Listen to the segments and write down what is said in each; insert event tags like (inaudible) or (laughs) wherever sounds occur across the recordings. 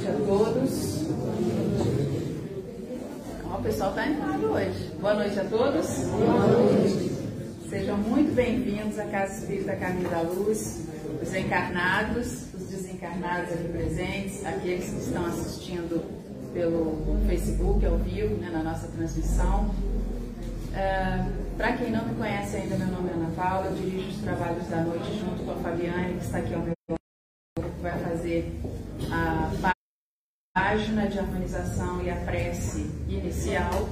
noite a todos. Ó, o pessoal está animado hoje. Boa noite a todos. Sejam muito bem-vindos à Casa Espírita Caminho da Luz, os encarnados, os desencarnados aqui presentes, aqueles que estão assistindo pelo Facebook ao vivo, né, na nossa transmissão. Uh, Para quem não me conhece ainda, meu nome é Ana Paula, eu dirijo os trabalhos da noite junto com a Fabiane, que está aqui ao meu lado, que vai fazer a página de harmonização e a prece inicial.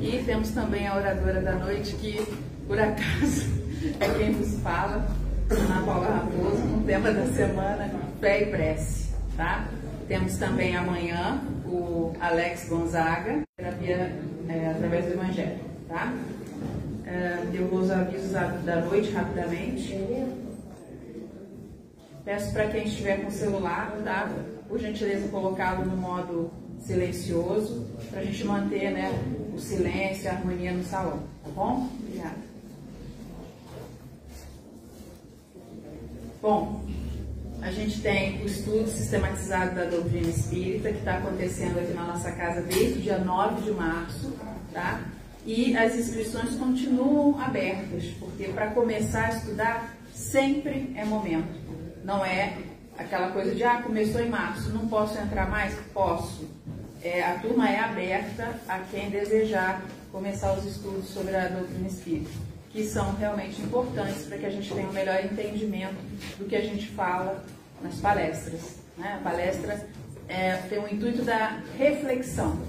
E temos também a oradora da noite, que por acaso (laughs) é quem nos fala, Ana Paula Raposo, com o tema da semana, fé e prece. Tá? Temos também amanhã o Alex Gonzaga, terapia é, através do Evangelho. Tá? É, eu vou os avisos da noite rapidamente. Peço para quem estiver com celular, tá? Por gentileza, colocá-lo no modo silencioso, para a gente manter né, o silêncio a harmonia no salão. Tá bom? Obrigada. Bom, a gente tem o estudo sistematizado da doutrina espírita, que está acontecendo aqui na nossa casa desde o dia 9 de março, tá? E as inscrições continuam abertas, porque para começar a estudar sempre é momento. Não é aquela coisa de, ah, começou em março, não posso entrar mais? Posso. É, a turma é aberta a quem desejar começar os estudos sobre a doutrina espírita, que são realmente importantes para que a gente tenha um melhor entendimento do que a gente fala nas palestras. Né? A palestra é, tem o intuito da reflexão.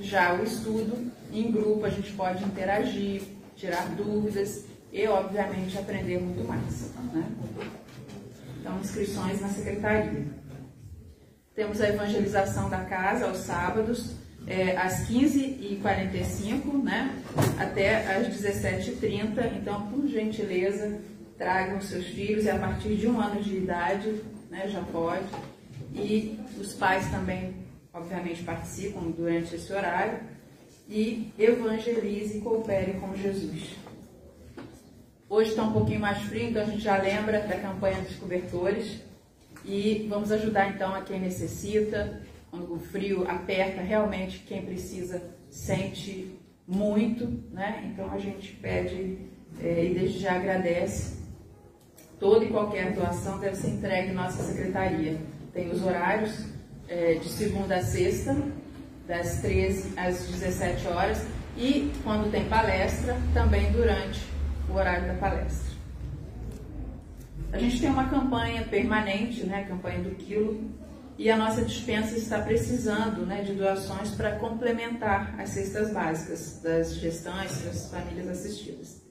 Já o estudo, em grupo, a gente pode interagir, tirar dúvidas e, obviamente, aprender muito mais. Né? Então, inscrições na secretaria. Temos a evangelização da casa aos sábados, é, às 15h45, né? Até às 17h30. Então, por gentileza, tragam seus filhos e a partir de um ano de idade, né, já pode. E os pais também, obviamente, participam durante esse horário. E evangelize e coopere com Jesus. Hoje está um pouquinho mais frio, então a gente já lembra da campanha dos cobertores e vamos ajudar então a quem necessita. Quando o frio aperta, realmente quem precisa sente muito, né? Então a gente pede é, e desde já agradece. Toda e qualquer doação deve ser entregue em nossa secretaria. Tem os horários é, de segunda a sexta, das 13 às 17 horas, e quando tem palestra, também durante o horário da palestra. A gente tem uma campanha permanente, né, a campanha do quilo, e a nossa dispensa está precisando né, de doações para complementar as cestas básicas das gestantes, das famílias assistidas.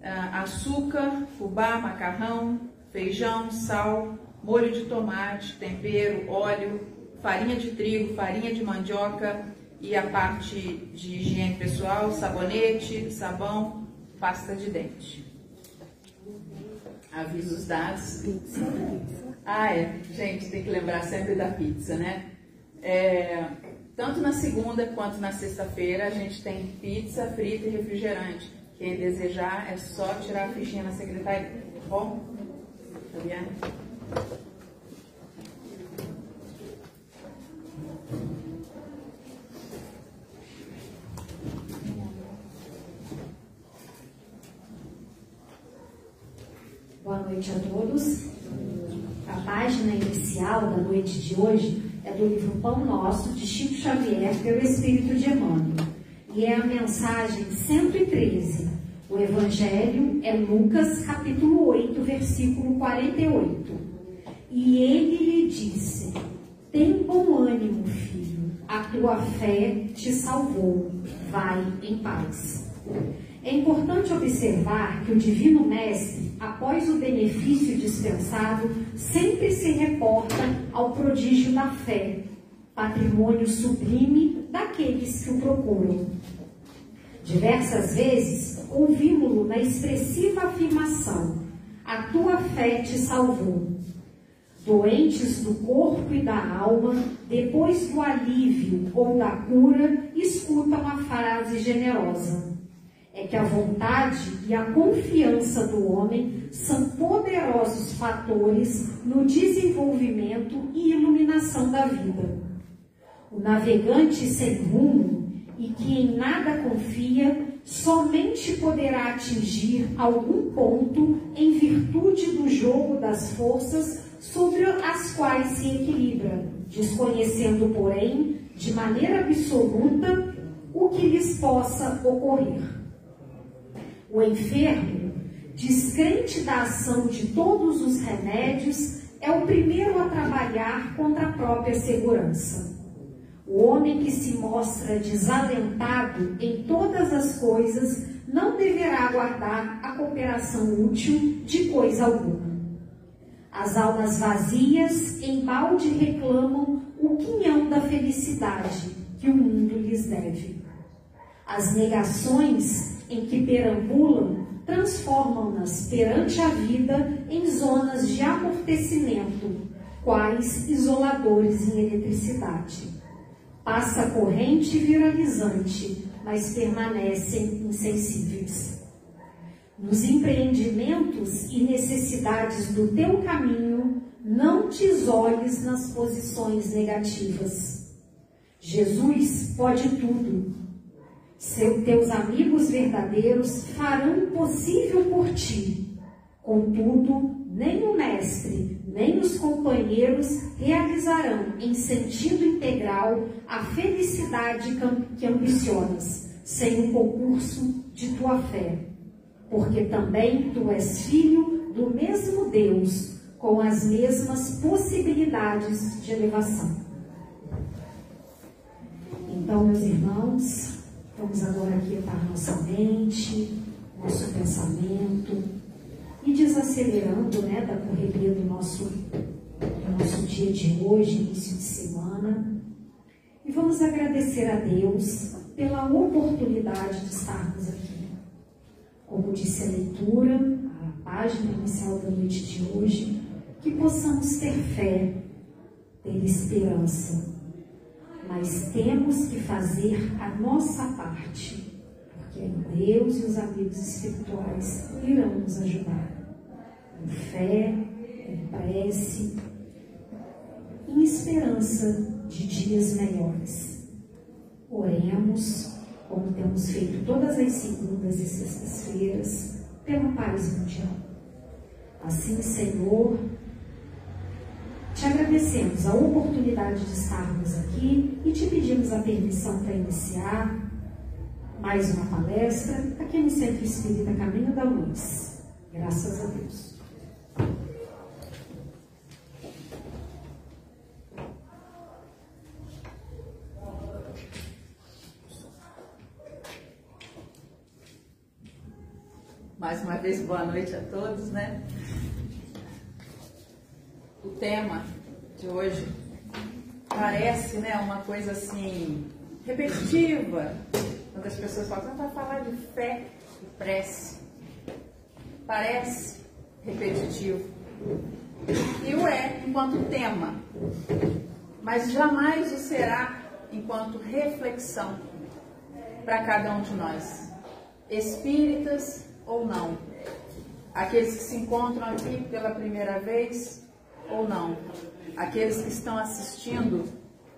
Uh, açúcar, fubá, macarrão, feijão, sal, molho de tomate, tempero, óleo, farinha de trigo, farinha de mandioca e a parte de higiene pessoal, sabonete, sabão, pasta de dente. Avisos dados. Pizza. Ah, é. Gente, tem que lembrar sempre da pizza, né? É, tanto na segunda quanto na sexta-feira a gente tem pizza, frita e refrigerante. Quem desejar é só tirar a fichinha na secretaria. Tá bom? Fabiana? Boa noite a todos. A página inicial da noite de hoje é do livro Pão Nosso, de Chico Xavier, pelo Espírito de Emmanuel. E é a mensagem 113. O Evangelho é Lucas, capítulo 8, versículo 48. E ele lhe disse: Tem bom ânimo, filho, a tua fé te salvou. Vai em paz. É importante observar que o Divino Mestre, após o benefício dispensado, sempre se reporta ao prodígio da fé, patrimônio sublime daqueles que o procuram. Diversas vezes ouvimos-lo na expressiva afirmação: A tua fé te salvou. Doentes do corpo e da alma, depois do alívio ou da cura, escutam a frase generosa é que a vontade e a confiança do homem são poderosos fatores no desenvolvimento e iluminação da vida. O navegante sem rumo e que em nada confia somente poderá atingir algum ponto em virtude do jogo das forças sobre as quais se equilibra, desconhecendo, porém, de maneira absoluta o que lhes possa ocorrer. O enfermo, descrente da ação de todos os remédios, é o primeiro a trabalhar contra a própria segurança. O homem que se mostra desalentado em todas as coisas não deverá aguardar a cooperação útil de coisa alguma. As almas vazias em balde reclamam o quinhão da felicidade que o mundo lhes deve. As negações em que perambulam transformam-nas perante a vida em zonas de amortecimento, quais isoladores em eletricidade. Passa corrente viralizante, mas permanecem insensíveis. Nos empreendimentos e necessidades do teu caminho, não te isoles nas posições negativas. Jesus pode tudo seu, teus amigos verdadeiros farão o possível por ti. Contudo, nem o mestre, nem os companheiros realizarão em sentido integral a felicidade que ambicionas, sem o concurso de tua fé. Porque também tu és filho do mesmo Deus, com as mesmas possibilidades de elevação. Então, meus irmãos, Vamos agora aquietar nossa mente, nosso pensamento e desacelerando né, da correria do nosso, do nosso dia de hoje, início de semana. E vamos agradecer a Deus pela oportunidade de estarmos aqui. Como disse a leitura, a página inicial da noite de hoje, que possamos ter fé, ter esperança mas temos que fazer a nossa parte, porque Deus e os amigos espirituais irão nos ajudar. Em fé, em prece, em esperança de dias melhores. Oremos, como temos feito todas as segundas e sextas-feiras, pela paz mundial. Assim, Senhor, te agradecemos a oportunidade de estarmos aqui e te pedimos a permissão para iniciar mais uma palestra aqui no Centro Espírita Caminho da Luz. Graças a Deus. Mais uma vez, boa noite a todos, né? o tema de hoje parece né, uma coisa assim repetitiva, quando as pessoas falam, ah, vai falar de fé e prece. Parece repetitivo. E o é enquanto tema, mas jamais o será enquanto reflexão para cada um de nós, espíritas ou não. Aqueles que se encontram aqui pela primeira vez, ou não. Aqueles que estão assistindo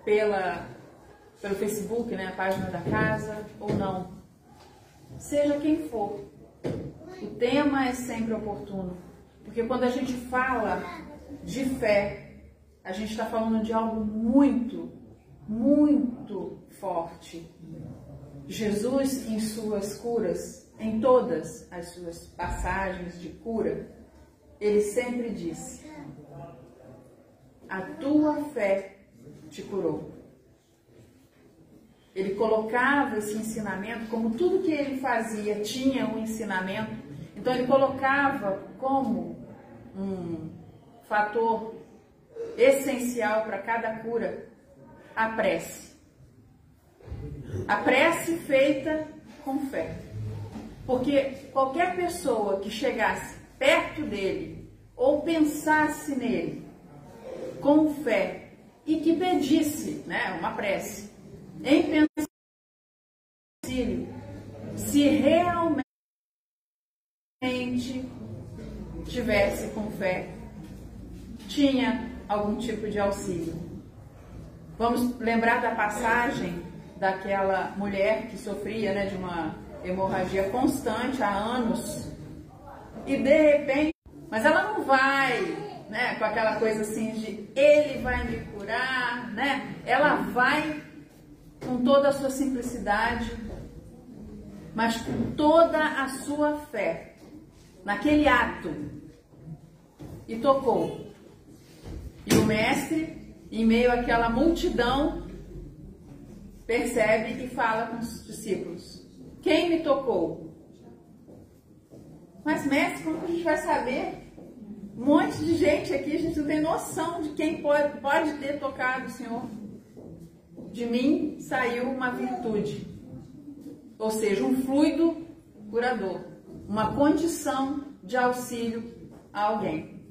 pela, pelo Facebook, né, a página da casa, ou não. Seja quem for, o tema é sempre oportuno. Porque quando a gente fala de fé, a gente está falando de algo muito, muito forte. Jesus, em suas curas, em todas as suas passagens de cura, ele sempre disse: a tua fé te curou. Ele colocava esse ensinamento, como tudo que ele fazia tinha um ensinamento, então ele colocava como um fator essencial para cada cura a prece. A prece feita com fé. Porque qualquer pessoa que chegasse perto dele ou pensasse nele com fé e que pedisse, né, uma prece, em pensamento, se realmente tivesse com fé, tinha algum tipo de auxílio. Vamos lembrar da passagem daquela mulher que sofria né, de uma hemorragia constante há anos e de repente, mas ela não vai né, com aquela coisa assim de ele vai me curar, né? Ela vai com toda a sua simplicidade, mas com toda a sua fé naquele ato e tocou. E o mestre, em meio àquela multidão, percebe e fala com os discípulos: Quem me tocou? Mas, mestre, como que a gente vai saber? Um monte de gente aqui, a gente não tem noção de quem pode, pode ter tocado o Senhor. De mim saiu uma virtude, ou seja, um fluido curador, uma condição de auxílio a alguém.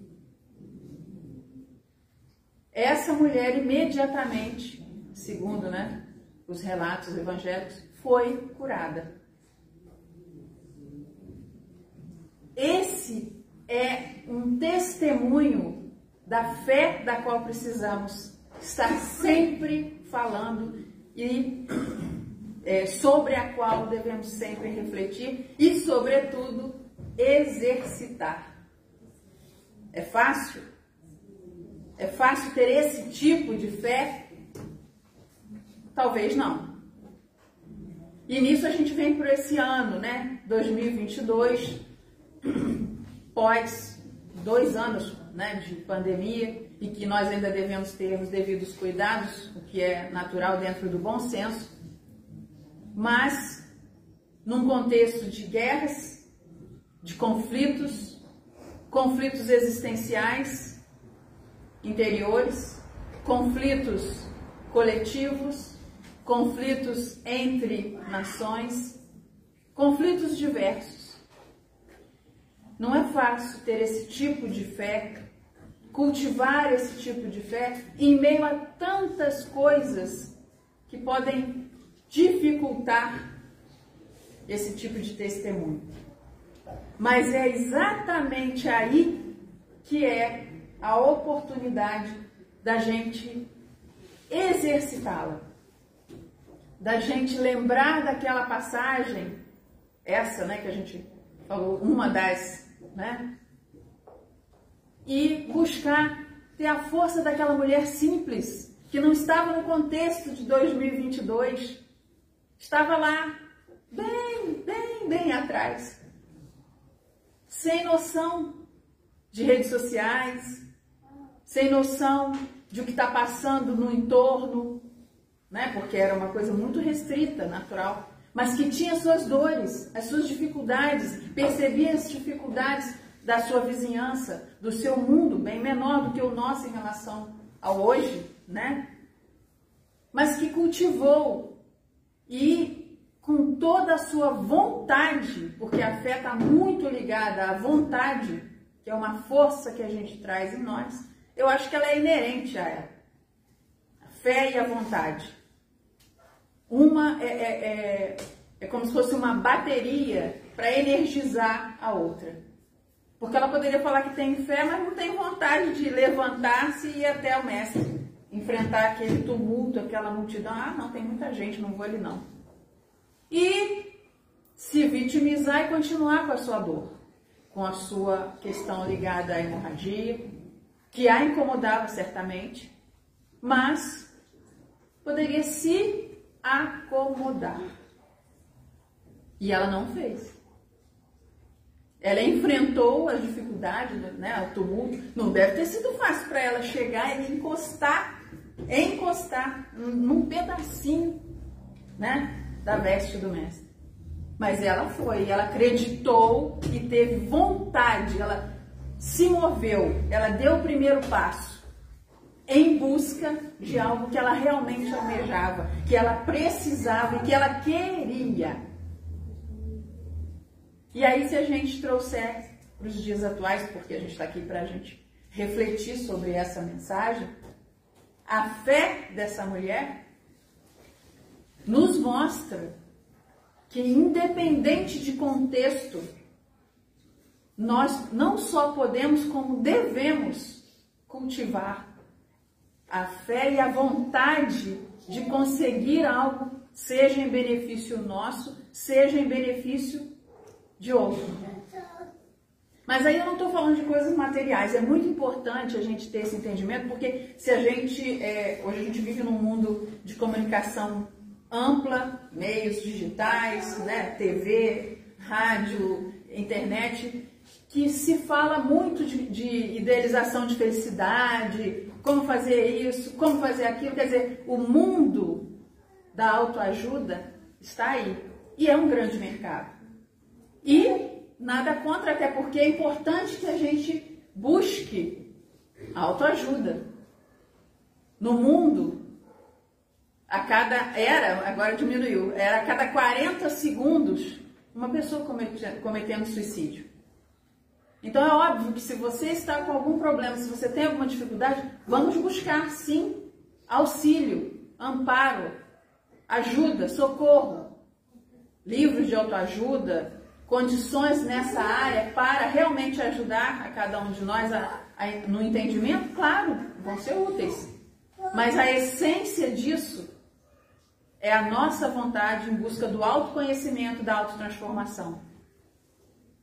Essa mulher imediatamente, segundo né, os relatos evangélicos, foi curada. Esse é um testemunho da fé da qual precisamos estar sempre falando e é, sobre a qual devemos sempre refletir e, sobretudo, exercitar. É fácil? É fácil ter esse tipo de fé? Talvez não. E nisso a gente vem por esse ano, né? 2022, pós dois anos né, de pandemia e que nós ainda devemos ter os devidos cuidados, o que é natural dentro do bom senso, mas num contexto de guerras, de conflitos, conflitos existenciais interiores, conflitos coletivos, conflitos entre nações, conflitos diversos. Não é fácil ter esse tipo de fé, cultivar esse tipo de fé em meio a tantas coisas que podem dificultar esse tipo de testemunho. Mas é exatamente aí que é a oportunidade da gente exercitá-la, da gente lembrar daquela passagem, essa, né, que a gente falou, uma das né? E buscar ter a força daquela mulher simples, que não estava no contexto de 2022, estava lá, bem, bem, bem atrás, sem noção de redes sociais, sem noção de o que está passando no entorno, né? Porque era uma coisa muito restrita, natural mas que tinha suas dores, as suas dificuldades, percebia as dificuldades da sua vizinhança, do seu mundo, bem menor do que o nosso em relação ao hoje, né? Mas que cultivou e com toda a sua vontade, porque a fé está muito ligada à vontade, que é uma força que a gente traz em nós, eu acho que ela é inerente a ela. A fé e a vontade. Uma é, é, é, é como se fosse uma bateria para energizar a outra. Porque ela poderia falar que tem fé, mas não tem vontade de levantar-se e ir até o mestre, enfrentar aquele tumulto, aquela multidão. Ah, não, tem muita gente, não vou ali não. E se vitimizar e continuar com a sua dor, com a sua questão ligada à hemorragia, que a incomodava certamente, mas poderia se acomodar. E ela não fez. Ela enfrentou as dificuldades, né, o tumulto. Não deve ter sido fácil para ela chegar e encostar, encostar num pedacinho, né, da veste do mestre. Mas ela foi, ela acreditou e teve vontade, ela se moveu, ela deu o primeiro passo em busca de algo que ela realmente almejava, que ela precisava e que ela queria. E aí, se a gente trouxer para os dias atuais, porque a gente está aqui para a gente refletir sobre essa mensagem, a fé dessa mulher nos mostra que, independente de contexto, nós não só podemos, como devemos cultivar a fé e a vontade de conseguir algo, seja em benefício nosso, seja em benefício de outro. Mas aí eu não estou falando de coisas materiais. É muito importante a gente ter esse entendimento, porque se a gente é, hoje a gente vive num mundo de comunicação ampla, meios digitais, né, TV, rádio, internet, que se fala muito de, de idealização de felicidade, como fazer isso, como fazer aquilo. Quer dizer, o mundo da autoajuda está aí e é um grande mercado. E nada contra, até porque é importante que a gente busque autoajuda. No mundo, a cada era, agora diminuiu, era a cada 40 segundos uma pessoa cometendo suicídio. Então é óbvio que se você está com algum problema, se você tem alguma dificuldade, vamos buscar sim auxílio, amparo, ajuda, socorro, livros de autoajuda, condições nessa área para realmente ajudar a cada um de nós a, a, no entendimento, claro, vão ser úteis. Mas a essência disso é a nossa vontade em busca do autoconhecimento, da autotransformação.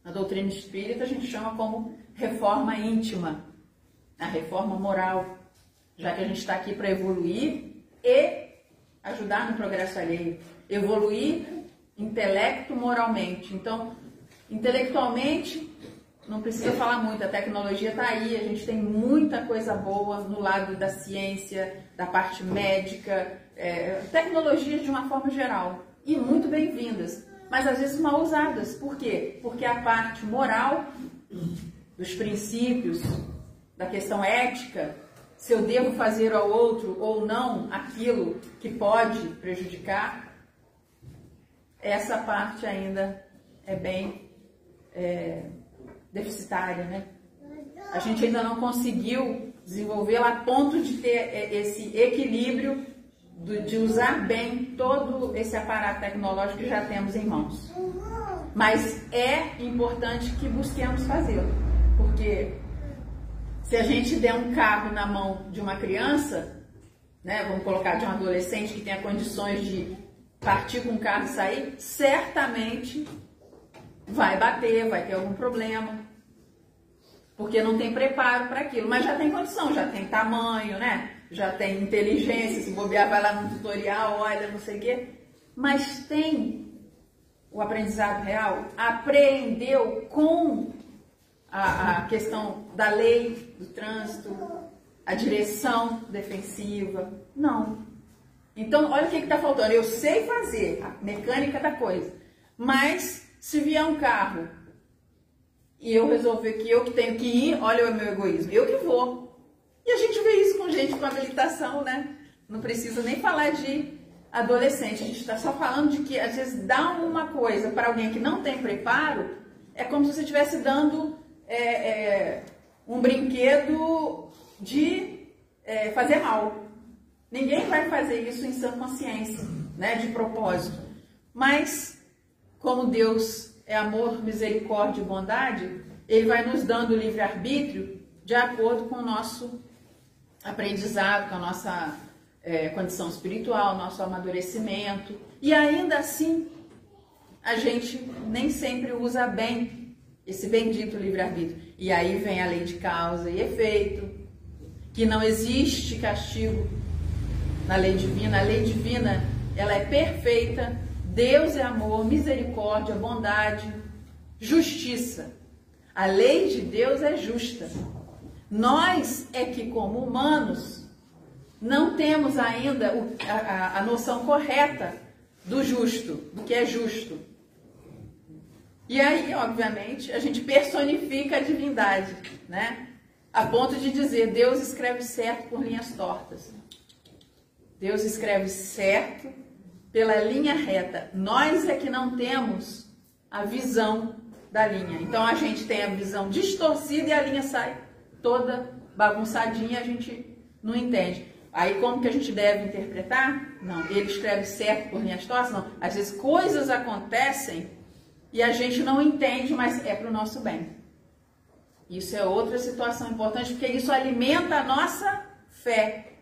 Na doutrina espírita a gente chama como reforma íntima, a reforma moral, já que a gente está aqui para evoluir e ajudar no progresso alheio. Evoluir intelecto moralmente. Então, intelectualmente, não precisa falar muito, a tecnologia está aí, a gente tem muita coisa boa no lado da ciência, da parte médica, é, tecnologias de uma forma geral, e muito bem-vindas, mas às vezes mal usadas. Por quê? Porque a parte moral, dos princípios, da questão ética, se eu devo fazer ao outro ou não aquilo que pode prejudicar, essa parte ainda é bem é, deficitária, né? A gente ainda não conseguiu desenvolvê-la a ponto de ter é, esse equilíbrio de usar bem todo esse aparato tecnológico que já temos em mãos. Mas é importante que busquemos fazê-lo, porque se a gente der um carro na mão de uma criança, né, vamos colocar de um adolescente que tenha condições de partir com o carro e sair, certamente vai bater, vai ter algum problema, porque não tem preparo para aquilo, mas já tem condição, já tem tamanho, né? Já tem inteligência, se bobear vai lá no tutorial, olha, não sei o quê. Mas tem o aprendizado real, aprendeu com a, a questão da lei do trânsito, a direção defensiva. Não. Então, olha o que está faltando. Eu sei fazer a mecânica da coisa, mas se vier um carro e eu resolver que eu que tenho que ir, olha o meu egoísmo, eu que vou. E a gente vê isso com gente com habilitação, né? Não precisa nem falar de adolescente, a gente está só falando de que às vezes dar uma coisa para alguém que não tem preparo é como se você estivesse dando é, é, um brinquedo de é, fazer mal. Ninguém vai fazer isso em sã consciência, né, de propósito. Mas como Deus é amor, misericórdia e bondade, ele vai nos dando livre-arbítrio de acordo com o nosso aprendizado, com a nossa é, condição espiritual, nosso amadurecimento. E ainda assim, a gente nem sempre usa bem esse bendito livre-arbítrio. E aí vem a lei de causa e efeito, que não existe castigo na lei divina. A lei divina, ela é perfeita Deus é amor, misericórdia, bondade, justiça. A lei de Deus é justa. Nós é que, como humanos, não temos ainda a, noção correta do justo, do que é justo. E aí, obviamente, a gente personifica a divindade, né? A ponto de dizer, Deus escreve certo por linhas tortas. Deus escreve certo pela linha reta. Nós é que não temos a visão da linha. Então a gente tem a visão distorcida e a linha sai toda bagunçadinha, a gente não entende. Aí como que a gente deve interpretar? Não, ele escreve certo por linhas tortas? Não. Às vezes coisas acontecem e a gente não entende, mas é para o nosso bem. Isso é outra situação importante, porque isso alimenta a nossa fé,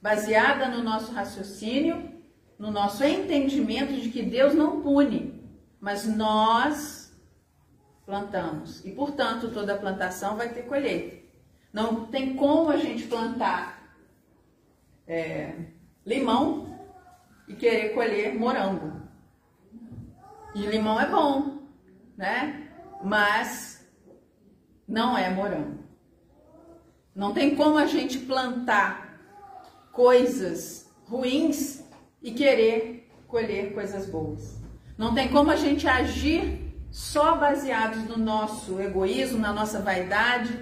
baseada no nosso raciocínio, no nosso entendimento de que Deus não pune, mas nós plantamos. E, portanto, toda plantação vai ter colheita. Não tem como a gente plantar é, limão e querer colher morango. E limão é bom, né? Mas não é morango. Não tem como a gente plantar coisas ruins e querer colher coisas boas. Não tem como a gente agir só baseados no nosso egoísmo, na nossa vaidade,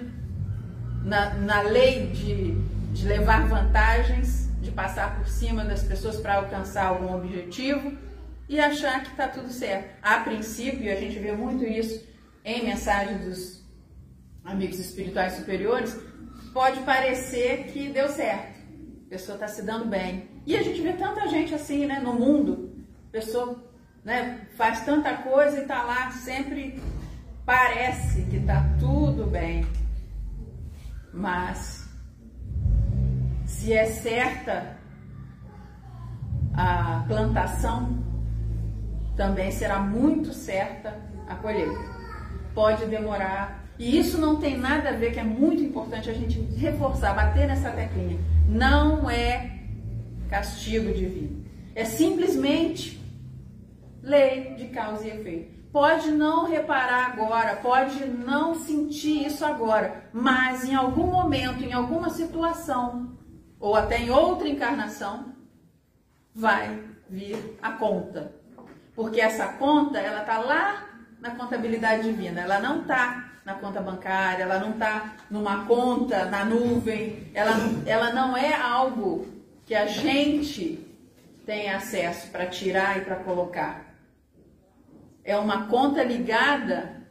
na, na lei de, de levar vantagens, de passar por cima das pessoas para alcançar algum objetivo e achar que está tudo certo. A princípio, a gente vê muito isso em mensagens dos amigos espirituais superiores, pode parecer que deu certo, a pessoa está se dando bem. E a gente vê tanta gente assim, né, no mundo, a pessoa né, faz tanta coisa e está lá sempre parece que está tudo bem. Mas se é certa a plantação, também será muito certa a colheita. Pode demorar. E isso não tem nada a ver, que é muito importante a gente reforçar, bater nessa teclinha. Não é castigo divino. É simplesmente lei de causa e efeito. Pode não reparar agora, pode não sentir isso agora, mas em algum momento, em alguma situação, ou até em outra encarnação, vai vir a conta. Porque essa conta, ela tá lá na contabilidade divina, ela não tá na conta bancária, ela não tá numa conta na nuvem, ela, ela não é algo que a gente tem acesso para tirar e para colocar. É uma conta ligada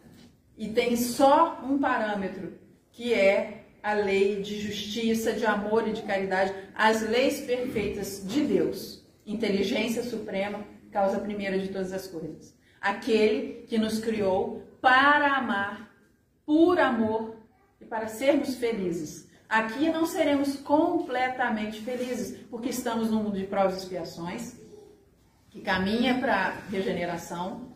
e tem só um parâmetro, que é a lei de justiça, de amor e de caridade, as leis perfeitas de Deus, inteligência suprema, causa primeira de todas as coisas. Aquele que nos criou para amar, por amor e para sermos felizes. Aqui não seremos completamente felizes, porque estamos num mundo de provas e expiações, que caminha para regeneração,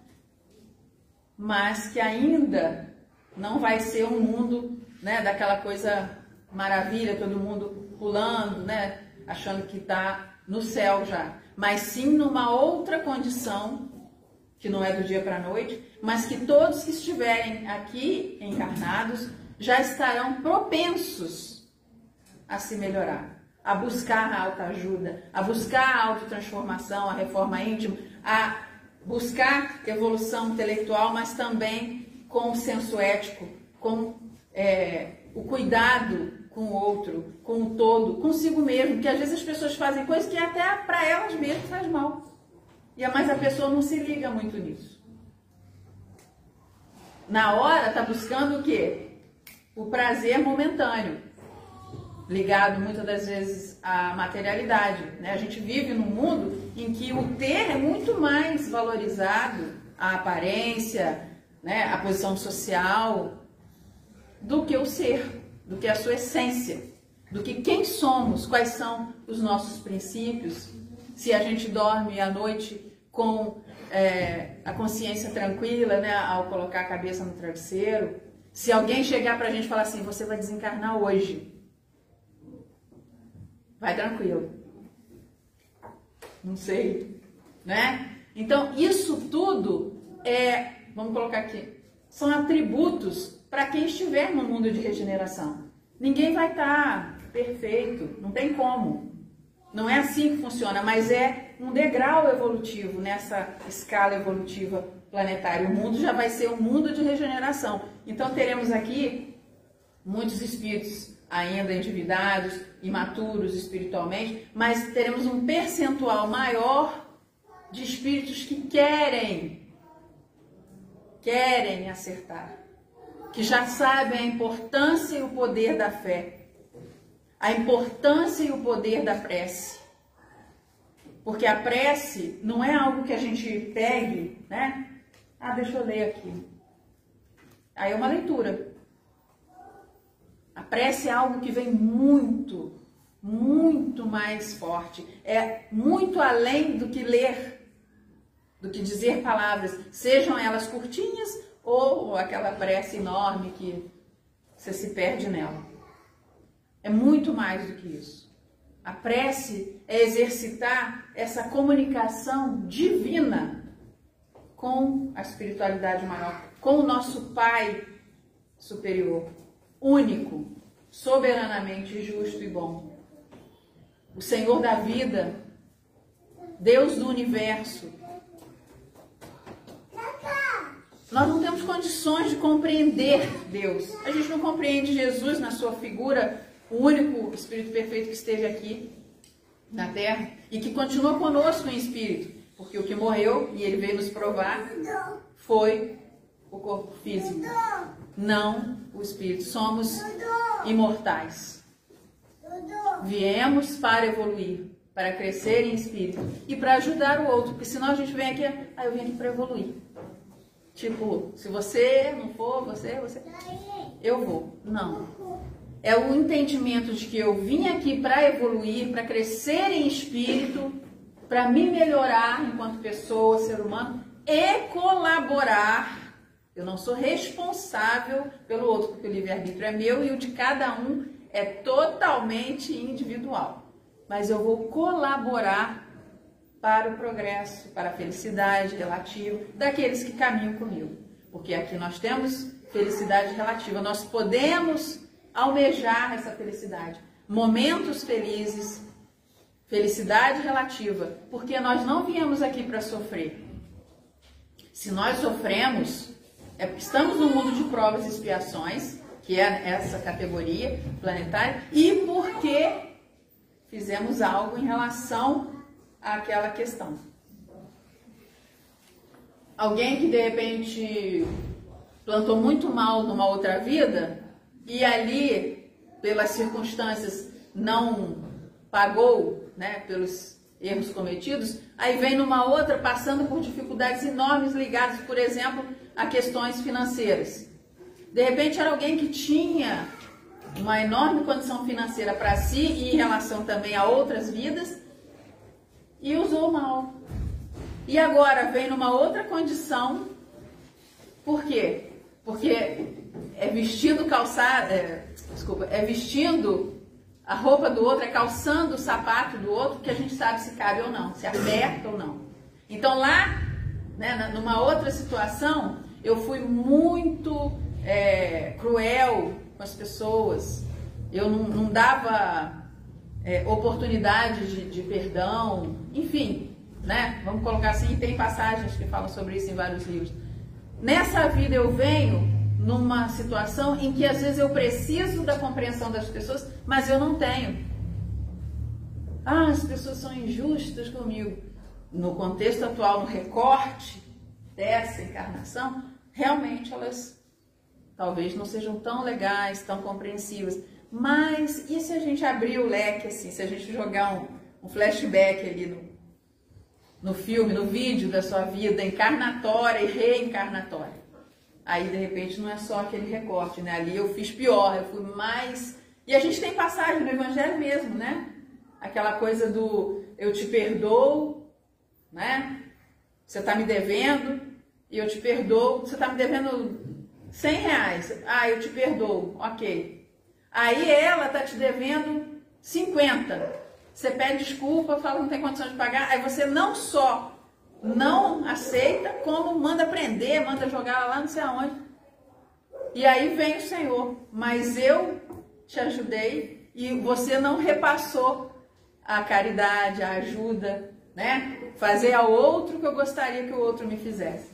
mas que ainda não vai ser um mundo né, daquela coisa maravilha, todo mundo pulando, né, achando que está no céu já, mas sim numa outra condição, que não é do dia para a noite, mas que todos que estiverem aqui encarnados já estarão propensos a se melhorar, a buscar a alta ajuda, a buscar a autotransformação, a reforma íntima, a buscar evolução intelectual, mas também com o senso ético, com é, o cuidado com o outro, com o todo, consigo mesmo, que às vezes as pessoas fazem coisas que até para elas mesmas faz mal. E mais a pessoa não se liga muito nisso. Na hora tá buscando o quê? O prazer momentâneo, ligado muitas das vezes à materialidade. Né? A gente vive num mundo em que o ter é muito mais valorizado, a aparência, né? a posição social, do que o ser do que a sua essência, do que quem somos, quais são os nossos princípios, se a gente dorme à noite com é, a consciência tranquila, né, ao colocar a cabeça no travesseiro. Se alguém chegar para a gente e falar assim, você vai desencarnar hoje, vai tranquilo. Não sei, né? Então isso tudo é, vamos colocar aqui, são atributos para quem estiver no mundo de regeneração. Ninguém vai estar tá perfeito, não tem como. Não é assim que funciona, mas é um degrau evolutivo nessa escala evolutiva planetária. O mundo já vai ser um mundo de regeneração. Então teremos aqui muitos espíritos ainda endividados, imaturos espiritualmente, mas teremos um percentual maior de espíritos que querem querem acertar que já sabem a importância e o poder da fé, a importância e o poder da prece. Porque a prece não é algo que a gente pegue, né? Ah, deixa eu ler aqui. Aí é uma leitura. Prece é algo que vem muito, muito mais forte. É muito além do que ler, do que dizer palavras, sejam elas curtinhas ou aquela prece enorme que você se perde nela. É muito mais do que isso. A prece é exercitar essa comunicação divina com a espiritualidade maior, com o nosso Pai superior, único, soberanamente justo e bom. O Senhor da vida, Deus do universo. Nós não temos condições de compreender Deus. A gente não compreende Jesus na sua figura, o único Espírito perfeito que esteve aqui na Terra e que continua conosco em espírito, porque o que morreu e ele veio nos provar foi o corpo físico, não o espírito. Somos imortais. Viemos para evoluir, para crescer em espírito e para ajudar o outro, porque senão a gente vem aqui, ah, eu vim aqui para evoluir. Tipo, se você não for, você, você, eu vou. Não. É o entendimento de que eu vim aqui para evoluir, para crescer em espírito, para me melhorar enquanto pessoa, ser humano e colaborar eu não sou responsável pelo outro, porque o livre-arbítrio é meu e o de cada um é totalmente individual. Mas eu vou colaborar para o progresso, para a felicidade relativa daqueles que caminham comigo. Porque aqui nós temos felicidade relativa, nós podemos almejar essa felicidade. Momentos felizes, felicidade relativa, porque nós não viemos aqui para sofrer. Se nós sofremos, é estamos no mundo de provas e expiações, que é essa categoria planetária, e porque fizemos algo em relação àquela questão. Alguém que de repente plantou muito mal numa outra vida e ali, pelas circunstâncias, não pagou né, pelos erros cometidos, aí vem numa outra passando por dificuldades enormes ligadas, por exemplo, a questões financeiras. De repente era alguém que tinha uma enorme condição financeira para si e em relação também a outras vidas e usou mal. E agora vem numa outra condição. Por quê? Porque é vestindo calçado, é, desculpa, é vestindo a roupa do outro, é calçando o sapato do outro que a gente sabe se cabe ou não, se aperta ou não. Então lá, né, numa outra situação, eu fui muito é, cruel com as pessoas, eu não, não dava é, oportunidade de, de, perdão, enfim, né? Vamos colocar assim, tem passagens que falam sobre isso em vários livros. Nessa vida eu venho numa situação em que às vezes eu preciso da compreensão das pessoas, mas eu não tenho. Ah, as pessoas são injustas comigo. No contexto atual, no recorte dessa encarnação, realmente elas talvez não sejam tão legais, tão compreensivas. Mas e se a gente abrir o leque assim, se a gente jogar um, um flashback ali no, no filme, no vídeo da sua vida, encarnatória e reencarnatória? Aí de repente não é só aquele recorte, né? Ali eu fiz pior, eu fui mais. E a gente tem passagem no Evangelho mesmo, né? Aquela coisa do eu te perdoo, né? Você está me devendo, e eu te perdoo. Você está me devendo 100 reais. Ah, eu te perdoo. Ok. Aí ela está te devendo 50. Você pede desculpa, fala que não tem condição de pagar. Aí você não só não aceita, como manda prender, manda jogar lá não sei aonde. E aí vem o Senhor. Mas eu te ajudei e você não repassou a caridade, a ajuda, né? Fazer ao outro que eu gostaria que o outro me fizesse.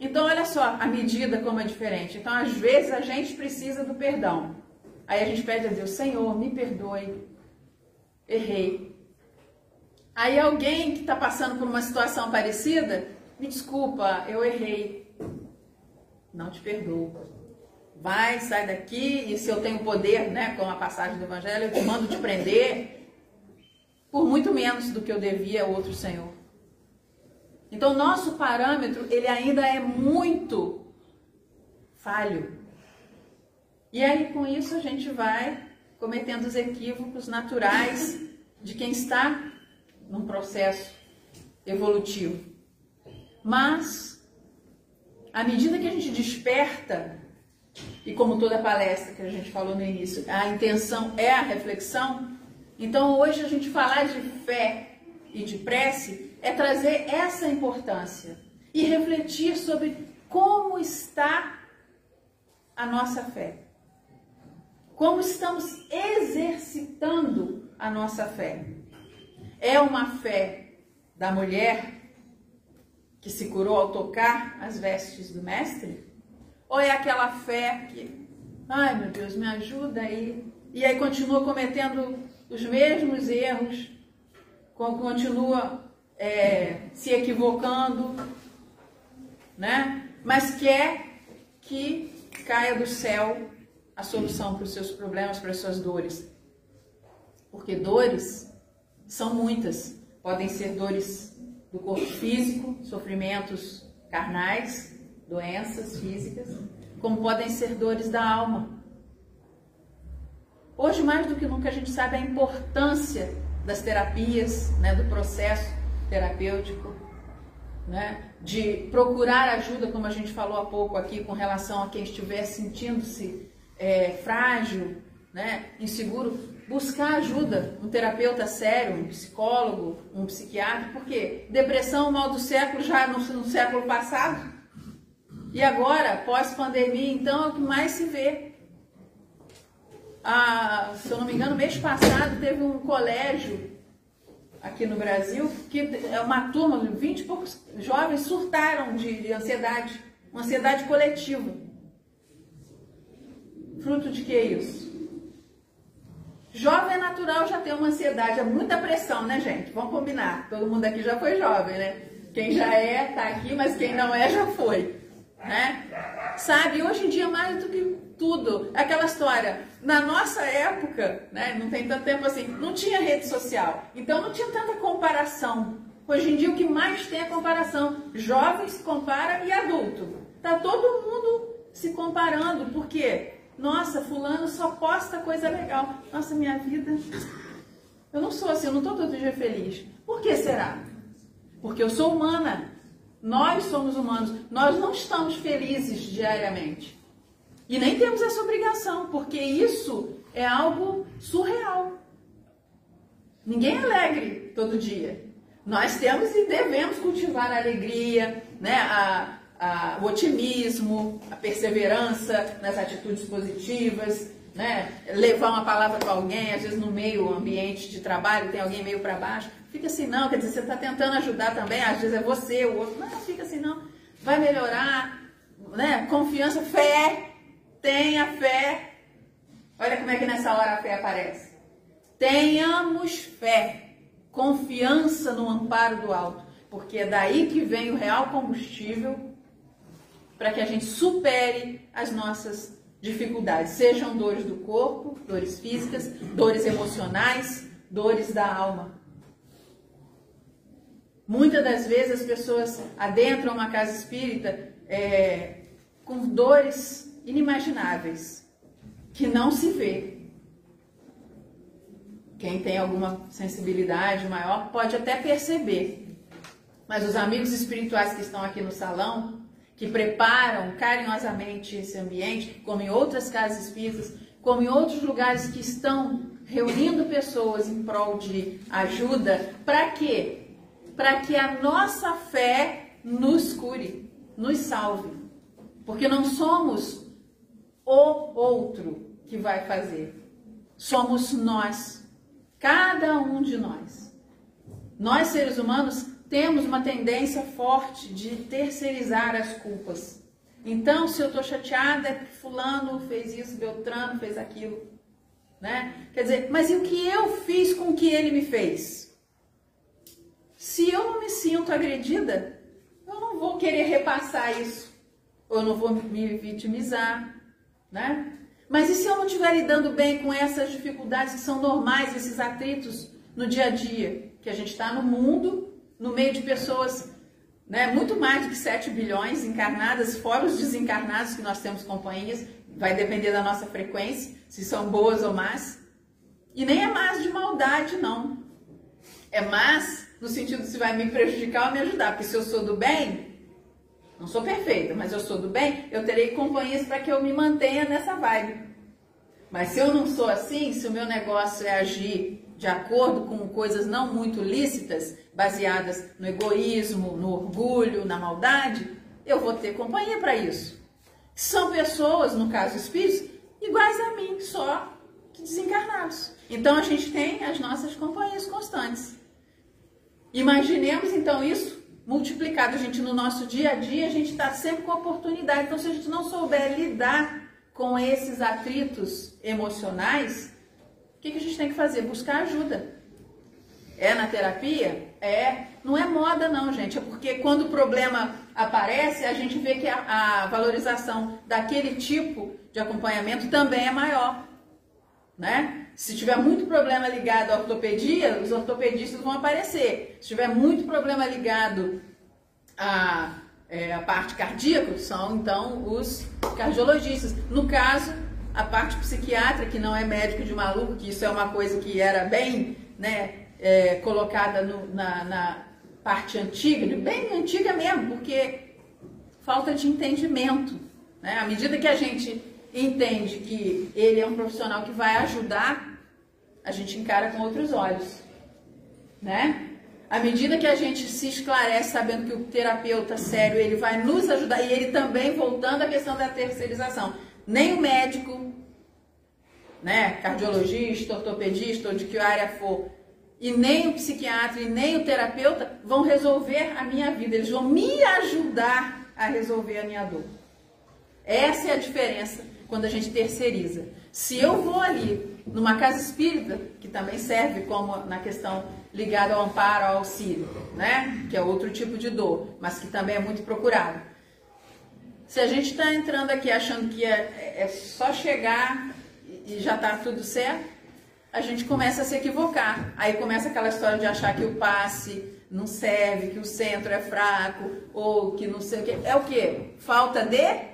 Então, olha só a medida como é diferente. Então, às vezes, a gente precisa do perdão. Aí a gente pede a Deus, Senhor, me perdoe, errei. Aí alguém que está passando por uma situação parecida, me desculpa, eu errei. Não te perdoo. Vai, sai daqui, e se eu tenho poder, né, com a passagem do Evangelho, eu te mando te prender por muito menos do que eu devia ao outro Senhor. Então, nosso parâmetro, ele ainda é muito falho. E aí com isso a gente vai cometendo os equívocos naturais de quem está num processo evolutivo. Mas, à medida que a gente desperta, e como toda palestra que a gente falou no início, a intenção é a reflexão, então hoje a gente falar de fé e de prece é trazer essa importância e refletir sobre como está a nossa fé. Como estamos exercitando a nossa fé. É uma fé da mulher que se curou ao tocar as vestes do mestre? Ou é aquela fé que, ai meu Deus, me ajuda aí, e aí continua cometendo os mesmos erros, continua é, se equivocando, né? Mas quer que caia do céu a solução para os seus problemas, para as suas dores. Porque dores são muitas. Podem ser dores do corpo físico, sofrimentos carnais, doenças físicas, como podem ser dores da alma. Hoje, mais do que nunca, a gente sabe a importância das terapias, né, do processo terapêutico, né, de procurar ajuda, como a gente falou há pouco aqui, com relação a quem estiver sentindo-se é, frágil, né, inseguro, buscar ajuda, um terapeuta sério, um psicólogo, um psiquiatra, porque depressão, mal do século, já no, no século passado, e agora, pós-pandemia, então, é o que mais se vê. Ah, se eu não me engano, mês passado teve um colégio aqui no Brasil que é uma turma de 20 e poucos jovens surtaram de, de ansiedade, uma ansiedade coletiva. Fruto de que isso? Jovem é natural já ter uma ansiedade, é muita pressão, né, gente? Vamos combinar. Todo mundo aqui já foi jovem, né? Quem já é, tá aqui, mas quem não é, já foi. Né? Sabe, hoje em dia mais do que tudo, aquela história, na nossa época, né, não tem tanto tempo assim, não tinha rede social, então não tinha tanta comparação. Hoje em dia o que mais tem é comparação. Jovem se compara e adulto. Tá todo mundo se comparando, porque nossa, fulano só posta coisa legal. Nossa, minha vida. Eu não sou assim, eu não estou todo dia feliz. Por que será? Porque eu sou humana. Nós somos humanos. Nós não estamos felizes diariamente. E nem temos essa obrigação, porque isso é algo surreal. Ninguém é alegre todo dia. Nós temos e devemos cultivar a alegria, né? a, a, o otimismo, a perseverança nas atitudes positivas, né? levar uma palavra para alguém, às vezes no meio ambiente de trabalho tem alguém meio para baixo, fica assim não, quer dizer, você está tentando ajudar também, às vezes é você, o outro, não, fica assim não, vai melhorar, né? confiança, fé, tenha fé, olha como é que nessa hora a fé aparece, tenhamos fé, confiança no amparo do alto, porque é daí que vem o real combustível para que a gente supere as nossas dificuldades, sejam dores do corpo, dores físicas, dores emocionais, dores da alma. Muitas das vezes as pessoas adentram uma casa espírita é, com dores inimagináveis, que não se vê. Quem tem alguma sensibilidade maior pode até perceber. Mas os amigos espirituais que estão aqui no salão que preparam carinhosamente esse ambiente, como em outras casas espíritas, como em outros lugares que estão reunindo pessoas em prol de ajuda, para quê? Para que a nossa fé nos cure, nos salve. Porque não somos o outro que vai fazer. Somos nós, cada um de nós. Nós, seres humanos, temos uma tendência forte de terceirizar as culpas. Então, se eu estou chateada, é porque fulano fez isso, Beltrano fez aquilo. Né? Quer dizer, mas e o que eu fiz com o que ele me fez? Se eu não me sinto agredida, eu não vou querer repassar isso. Eu não vou me vitimizar. Né? Mas e se eu não estiver lidando bem com essas dificuldades que são normais, esses atritos no dia a dia? Que a gente está no mundo no meio de pessoas né? Muito mais do que 7 bilhões encarnadas, fora os desencarnados que nós temos companhias, vai depender da nossa frequência, se são boas ou más. E nem é más de maldade, não. É más no sentido de se vai me prejudicar ou me ajudar, porque se eu sou do bem, não sou perfeita, mas eu sou do bem, eu terei companhias para que eu me mantenha nessa vibe. Mas se eu não sou assim, se o meu negócio é agir de acordo com coisas não muito lícitas, baseadas no egoísmo, no orgulho, na maldade, eu vou ter companhia para isso. São pessoas, no caso espíritos, iguais a mim, só que desencarnados. Então a gente tem as nossas companhias constantes. Imaginemos então isso multiplicado. A gente no nosso dia a dia, a gente está sempre com oportunidade. Então, se a gente não souber lidar com esses atritos emocionais, o que, que a gente tem que fazer? Buscar ajuda. É na terapia? É. Não é moda, não, gente. É porque quando o problema aparece, a gente vê que a, a valorização daquele tipo de acompanhamento também é maior. Né? Se tiver muito problema ligado à ortopedia, os ortopedistas vão aparecer. Se tiver muito problema ligado à, é, à parte cardíaca, são então os cardiologistas. No caso, a parte psiquiátrica, que não é médico de maluco, que isso é uma coisa que era bem né, é, colocada no, na, na parte antiga, bem antiga mesmo, porque falta de entendimento. Né? À medida que a gente entende que ele é um profissional que vai ajudar, a gente encara com outros olhos, né? À medida que a gente se esclarece sabendo que o terapeuta sério, ele vai nos ajudar e ele também voltando à questão da terceirização. Nem o médico, né, cardiologista, ortopedista ou de que área for, e nem o psiquiatra e nem o terapeuta vão resolver a minha vida, eles vão me ajudar a resolver a minha dor. Essa é a diferença quando a gente terceiriza. Se eu vou ali numa casa espírita, que também serve como na questão ligada ao amparo, ao auxílio, né? Que é outro tipo de dor, mas que também é muito procurado. Se a gente está entrando aqui achando que é, é só chegar e já está tudo certo, a gente começa a se equivocar. Aí começa aquela história de achar que o passe não serve, que o centro é fraco, ou que não sei o que. É o que? Falta de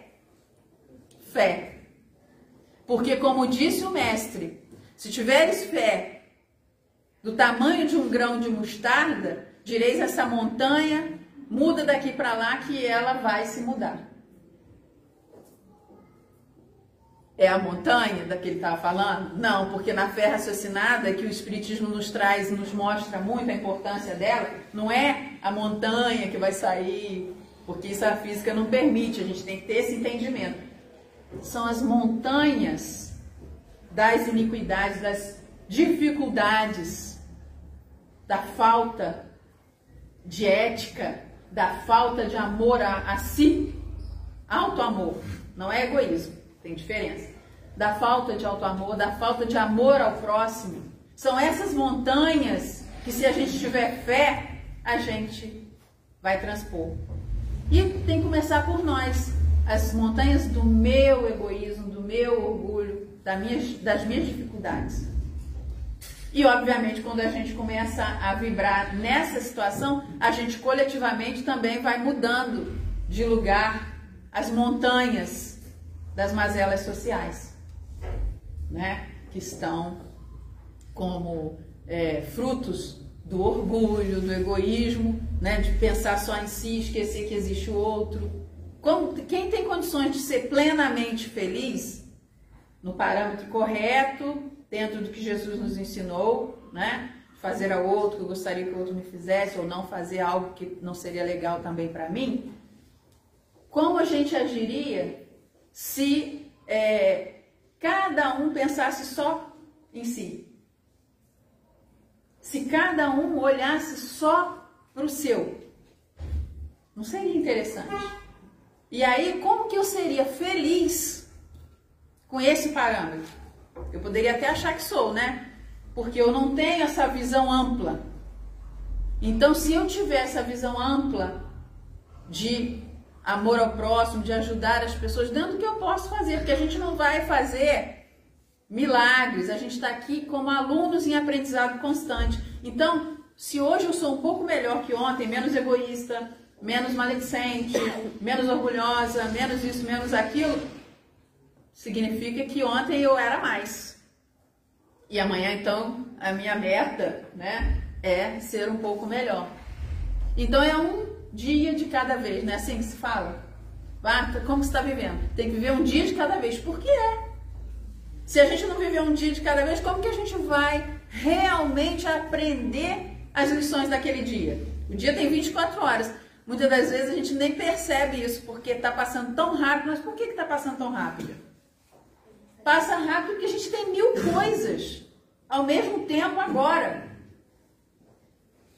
fé. Porque, como disse o mestre, se tiveres fé do tamanho de um grão de mostarda, direis essa montanha, muda daqui para lá que ela vai se mudar. É a montanha da que ele estava falando? Não, porque na fé raciocinada que o Espiritismo nos traz, nos mostra muito a importância dela, não é a montanha que vai sair, porque isso a física não permite, a gente tem que ter esse entendimento são as montanhas das iniquidades, das dificuldades, da falta de ética, da falta de amor a, a si. Auto-amor, não é egoísmo, tem diferença. Da falta de auto-amor, da falta de amor ao próximo. São essas montanhas que, se a gente tiver fé, a gente vai transpor. E tem que começar por nós as montanhas do meu egoísmo, do meu orgulho, das minhas, das minhas dificuldades. E, obviamente, quando a gente começa a vibrar nessa situação, a gente coletivamente também vai mudando de lugar as montanhas das mazelas sociais, né? Que estão como é, frutos do orgulho, do egoísmo, né? De pensar só em si, esquecer que existe o outro quem tem condições de ser plenamente feliz, no parâmetro correto, dentro do que Jesus nos ensinou, né? Fazer ao outro que eu gostaria que o outro me fizesse, ou não fazer algo que não seria legal também para mim. Como a gente agiria se é, cada um pensasse só em si? Se cada um olhasse só para o seu, não seria interessante? E aí, como que eu seria feliz com esse parâmetro? Eu poderia até achar que sou, né? Porque eu não tenho essa visão ampla. Então, se eu tiver essa visão ampla de amor ao próximo, de ajudar as pessoas, dentro do que eu posso fazer, porque a gente não vai fazer milagres, a gente está aqui como alunos em aprendizado constante. Então, se hoje eu sou um pouco melhor que ontem, menos egoísta, menos maledicente, menos orgulhosa, menos isso, menos aquilo, significa que ontem eu era mais. E amanhã, então, a minha meta, né, é ser um pouco melhor. Então é um dia de cada vez, não é assim que se fala? Marta, como você está vivendo? Tem que viver um dia de cada vez. Por que é? Se a gente não viver um dia de cada vez, como que a gente vai realmente aprender as lições daquele dia? O dia tem 24 horas. Muitas das vezes a gente nem percebe isso, porque está passando tão rápido. Mas por que está passando tão rápido? Passa rápido porque a gente tem mil coisas ao mesmo tempo agora.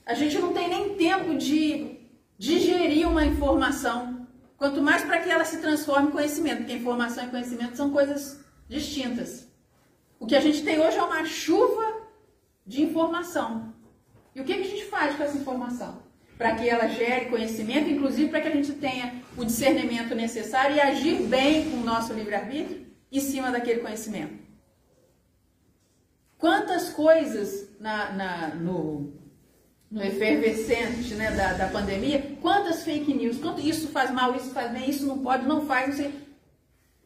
A gente não tem nem tempo de digerir uma informação, quanto mais para que ela se transforme em conhecimento, porque informação e conhecimento são coisas distintas. O que a gente tem hoje é uma chuva de informação. E o que, que a gente faz com essa informação? Para que ela gere conhecimento, inclusive para que a gente tenha o discernimento necessário e agir bem com o nosso livre-arbítrio em cima daquele conhecimento. Quantas coisas na, na, no, no efervescente né, da, da pandemia, quantas fake news, quanto isso faz mal, isso faz bem, isso não pode, não faz, não sei.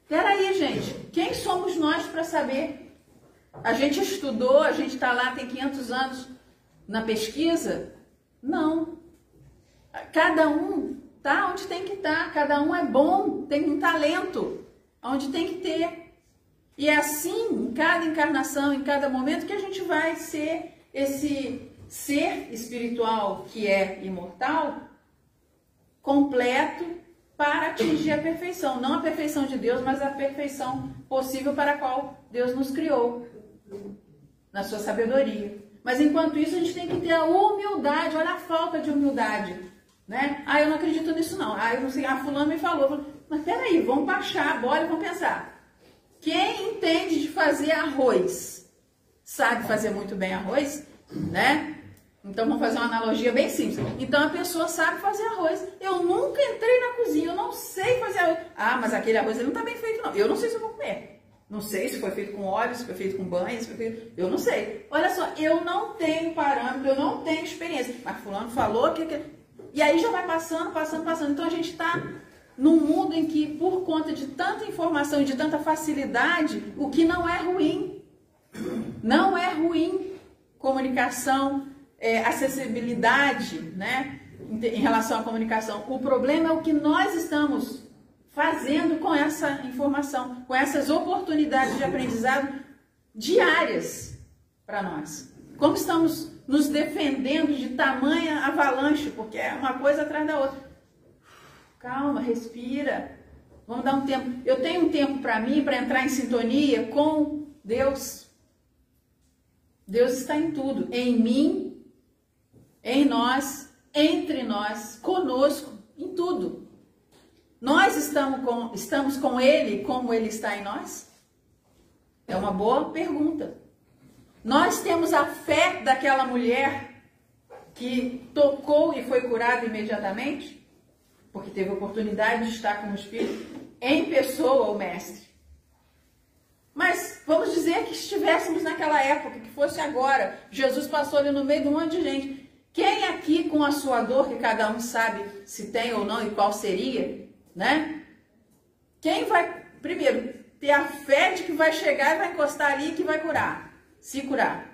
Peraí, gente, quem somos nós para saber? A gente estudou, a gente está lá, tem 500 anos na pesquisa? Não. Cada um tá onde tem que estar, tá, cada um é bom, tem um talento, onde tem que ter. E é assim, em cada encarnação, em cada momento, que a gente vai ser esse ser espiritual que é imortal, completo para atingir a perfeição. Não a perfeição de Deus, mas a perfeição possível para a qual Deus nos criou, na sua sabedoria. Mas enquanto isso, a gente tem que ter a humildade, olha a falta de humildade. Né? Ah, eu não acredito nisso não. Ah, eu não sei, ah, fulano me falou. Mas peraí, vamos baixar a bola e vamos pensar. Quem entende de fazer arroz, sabe fazer muito bem arroz, né? Então vamos fazer uma analogia bem simples. Então a pessoa sabe fazer arroz. Eu nunca entrei na cozinha, eu não sei fazer arroz. Ah, mas aquele arroz ele não está bem feito, não. Eu não sei se eu vou comer. Não sei se foi feito com óleo, se foi feito com banho, se foi feito. Eu não sei. Olha só, eu não tenho parâmetro, eu não tenho experiência. Mas fulano falou que. E aí já vai passando, passando, passando. Então a gente está num mundo em que, por conta de tanta informação e de tanta facilidade, o que não é ruim. Não é ruim comunicação, é, acessibilidade, né, em relação à comunicação. O problema é o que nós estamos fazendo com essa informação, com essas oportunidades de aprendizado diárias para nós. Como estamos nos defendendo de tamanha avalanche, porque é uma coisa atrás da outra. Calma, respira. Vamos dar um tempo. Eu tenho um tempo para mim para entrar em sintonia com Deus. Deus está em tudo, em mim em nós, entre nós, conosco, em tudo. Nós estamos com, estamos com Ele como Ele está em nós? É uma boa pergunta. Nós temos a fé daquela mulher que tocou e foi curada imediatamente, porque teve oportunidade de estar com o Espírito em pessoa, o Mestre. Mas vamos dizer que estivéssemos naquela época, que fosse agora. Jesus passou ali no meio de um monte de gente. Quem aqui com a sua dor, que cada um sabe se tem ou não e qual seria, né? Quem vai, primeiro, ter a fé de que vai chegar e vai encostar ali e que vai curar, se curar.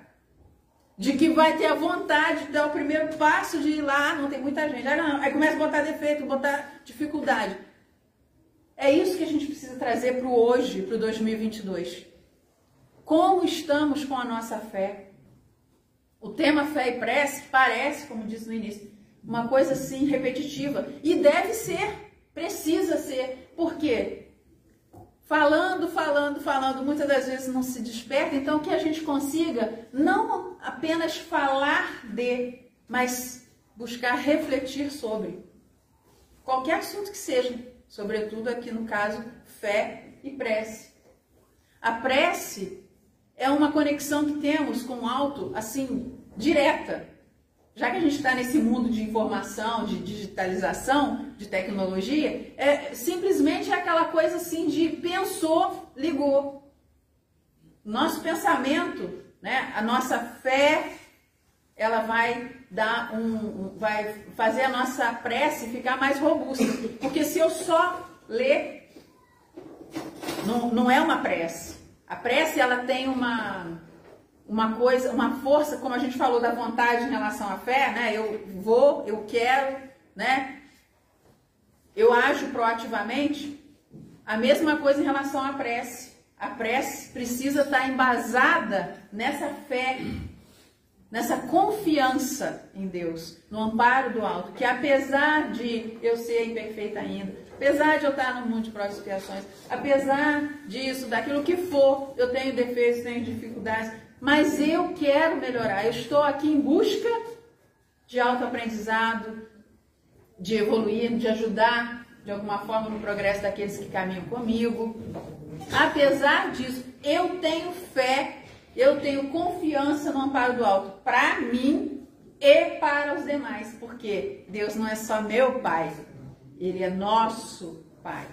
De que vai ter a vontade de dar o primeiro passo de ir lá, não tem muita gente. Aí, não, aí começa a botar defeito, botar dificuldade. É isso que a gente precisa trazer para o hoje, para o 2022. Como estamos com a nossa fé? O tema fé e prece parece, como disse no início, uma coisa assim repetitiva. E deve ser, precisa ser. Por quê? Falando, falando, falando, muitas das vezes não se desperta. Então, que a gente consiga não apenas falar de, mas buscar refletir sobre. Qualquer assunto que seja, sobretudo aqui no caso, fé e prece. A prece é uma conexão que temos com o alto, assim, direta. Já que a gente está nesse mundo de informação, de digitalização, de tecnologia, é simplesmente aquela coisa assim de pensou, ligou. Nosso pensamento, né, a nossa fé, ela vai dar um, vai fazer a nossa prece ficar mais robusta. Porque se eu só ler, não, não é uma prece. A prece ela tem uma uma coisa, uma força, como a gente falou da vontade em relação à fé, né? Eu vou, eu quero, né? Eu ajo proativamente. A mesma coisa em relação à prece. A prece precisa estar embasada nessa fé, nessa confiança em Deus, no amparo do alto, que apesar de eu ser imperfeita ainda, apesar de eu estar no mundo de provas expiações, apesar disso, daquilo que for, eu tenho defeitos, tenho dificuldades, mas eu quero melhorar. Eu estou aqui em busca de autoaprendizado, de evoluir, de ajudar de alguma forma no progresso daqueles que caminham comigo. Apesar disso, eu tenho fé, eu tenho confiança no amparo do alto para mim e para os demais, porque Deus não é só meu Pai, Ele é nosso Pai.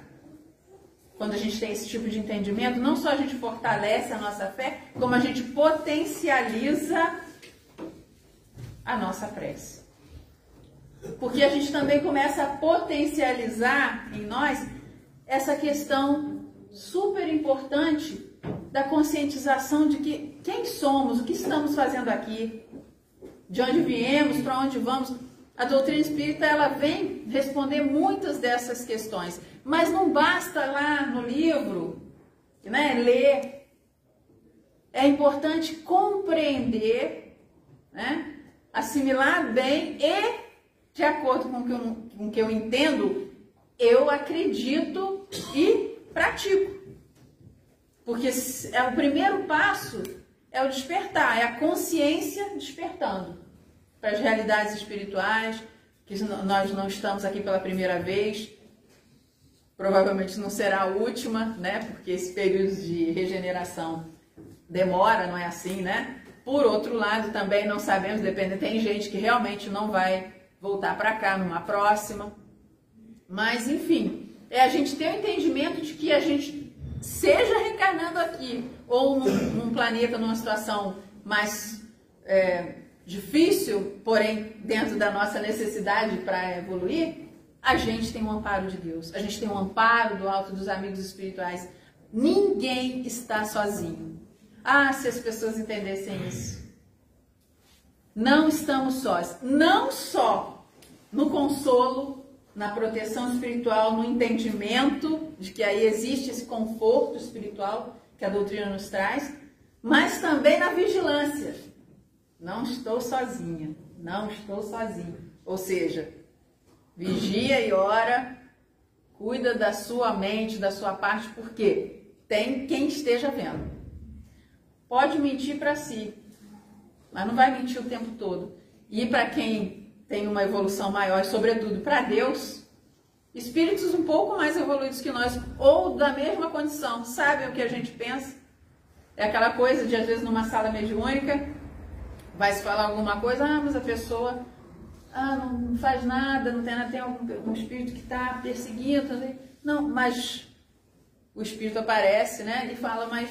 Quando a gente tem esse tipo de entendimento, não só a gente fortalece a nossa fé, como a gente potencializa a nossa prece. Porque a gente também começa a potencializar em nós essa questão super importante da conscientização de que quem somos, o que estamos fazendo aqui, de onde viemos, para onde vamos. A doutrina espírita ela vem responder muitas dessas questões. Mas não basta lá no livro, né, ler. É importante compreender, né, assimilar bem e, de acordo com o que eu, com o que eu entendo, eu acredito e pratico. Porque é o primeiro passo é o despertar, é a consciência despertando para as realidades espirituais, que nós não estamos aqui pela primeira vez, provavelmente não será a última, né? Porque esse período de regeneração demora, não é assim, né? Por outro lado, também não sabemos, depende, tem gente que realmente não vai voltar para cá numa próxima. Mas, enfim, é a gente ter o entendimento de que a gente seja reencarnando aqui ou num, num planeta, numa situação mais é, difícil, porém dentro da nossa necessidade para evoluir, a gente tem um amparo de Deus, a gente tem um amparo do alto dos amigos espirituais. Ninguém está sozinho. Ah, se as pessoas entendessem isso. Não estamos sós. Não só no consolo, na proteção espiritual, no entendimento de que aí existe esse conforto espiritual que a doutrina nos traz, mas também na vigilância. Não estou sozinha, não estou sozinho. Ou seja, Vigia e ora, cuida da sua mente, da sua parte, porque tem quem esteja vendo. Pode mentir para si, mas não vai mentir o tempo todo. E para quem tem uma evolução maior, sobretudo para Deus, espíritos um pouco mais evoluídos que nós, ou da mesma condição, sabem o que a gente pensa. É aquela coisa de, às vezes, numa sala mediúnica, vai se falar alguma coisa, ah, mas a pessoa ah, não faz nada, não tem nada, tem algum um espírito que está perseguindo. Não, mas o espírito aparece, né? E fala, mas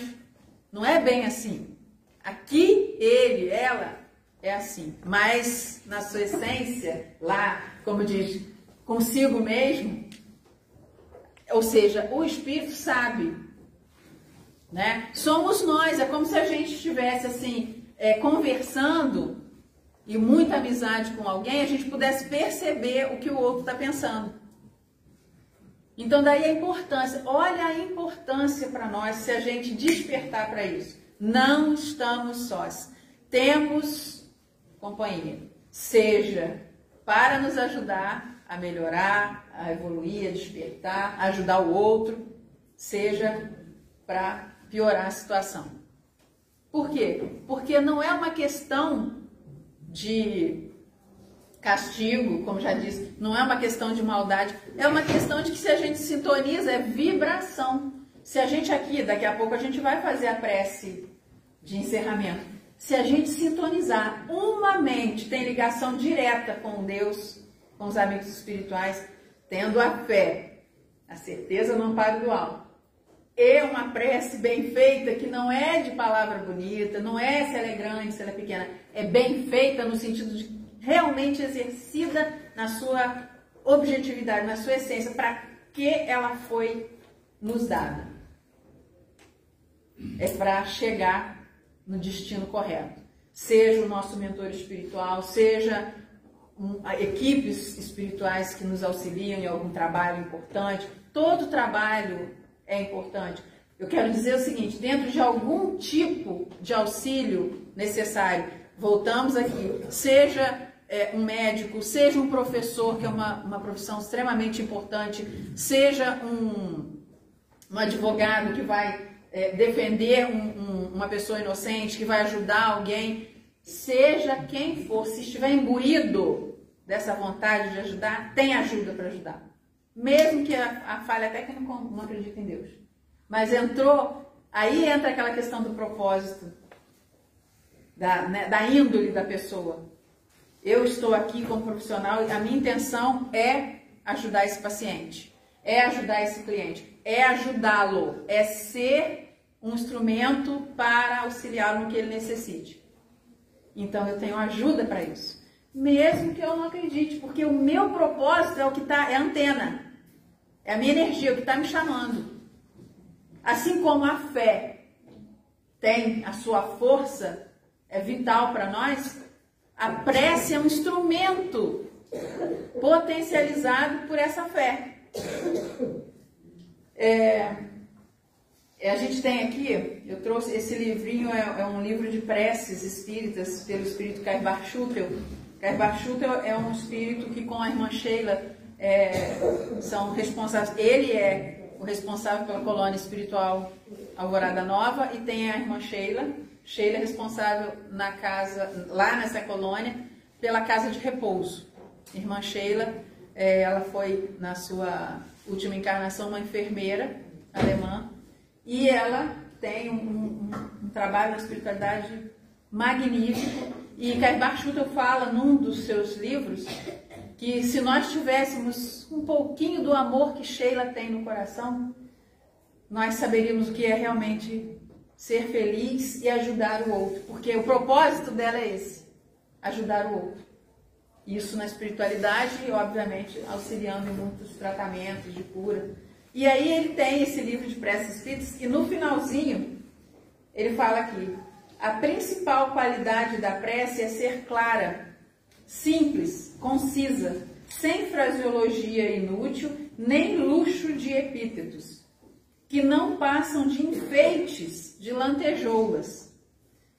não é bem assim. Aqui, ele, ela, é assim. Mas na sua essência, lá, como diz, consigo mesmo, ou seja, o espírito sabe. Né? Somos nós, é como se a gente estivesse assim, é, conversando e muita amizade com alguém, a gente pudesse perceber o que o outro está pensando. Então, daí a importância, olha a importância para nós se a gente despertar para isso. Não estamos sós. Temos companhia. Seja para nos ajudar a melhorar, a evoluir, a despertar, ajudar o outro, seja para piorar a situação. Por quê? Porque não é uma questão de castigo, como já disse, não é uma questão de maldade, é uma questão de que se a gente sintoniza, é vibração. Se a gente aqui, daqui a pouco a gente vai fazer a prece de encerramento. Se a gente sintonizar uma mente, tem ligação direta com Deus, com os amigos espirituais, tendo a fé, a certeza no amparo do alto, e uma prece bem feita, que não é de palavra bonita, não é se ela é grande, se ela é pequena, é bem feita no sentido de realmente exercida na sua objetividade, na sua essência, para que ela foi nos dada. É para chegar no destino correto. Seja o nosso mentor espiritual, seja equipes espirituais que nos auxiliam em algum trabalho importante. Todo trabalho é importante. Eu quero dizer o seguinte: dentro de algum tipo de auxílio necessário, voltamos aqui, seja é, um médico, seja um professor, que é uma, uma profissão extremamente importante, seja um, um advogado que vai é, defender um, um, uma pessoa inocente, que vai ajudar alguém, seja quem for, se estiver imbuído dessa vontade de ajudar, tem ajuda para ajudar. Mesmo que a, a falha até que não, não acredita em Deus. Mas entrou, aí entra aquela questão do propósito, da, né, da índole da pessoa. Eu estou aqui como profissional e a minha intenção é ajudar esse paciente, é ajudar esse cliente, é ajudá-lo, é ser um instrumento para auxiliá-lo no que ele necessite. Então eu tenho ajuda para isso. Mesmo que eu não acredite, porque o meu propósito é o que está, é a antena. É a minha energia, que está me chamando. Assim como a fé tem a sua força, é vital para nós, a prece é um instrumento potencializado por essa fé. É, é, a gente tem aqui, eu trouxe esse livrinho, é, é um livro de preces espíritas pelo espírito. Kaibach Schutel é um espírito que com a irmã Sheila é, são responsáveis, ele é o responsável pela colônia espiritual Alvorada Nova e tem a irmã Sheila, Sheila é responsável na casa, lá nessa colônia, pela casa de repouso. Irmã Sheila, é, ela foi na sua última encarnação uma enfermeira alemã e ela tem um, um, um trabalho na espiritualidade magnífico. E Kaibach Schutter fala num dos seus livros que se nós tivéssemos um pouquinho do amor que Sheila tem no coração, nós saberíamos o que é realmente ser feliz e ajudar o outro, porque o propósito dela é esse, ajudar o outro. Isso na espiritualidade e, obviamente, auxiliando em muitos tratamentos de cura. E aí ele tem esse livro de preces espíritas e no finalzinho ele fala aqui: a principal qualidade da prece é ser clara, simples, concisa, sem fraseologia inútil, nem luxo de epítetos que não passam de enfeites, de lantejoulas.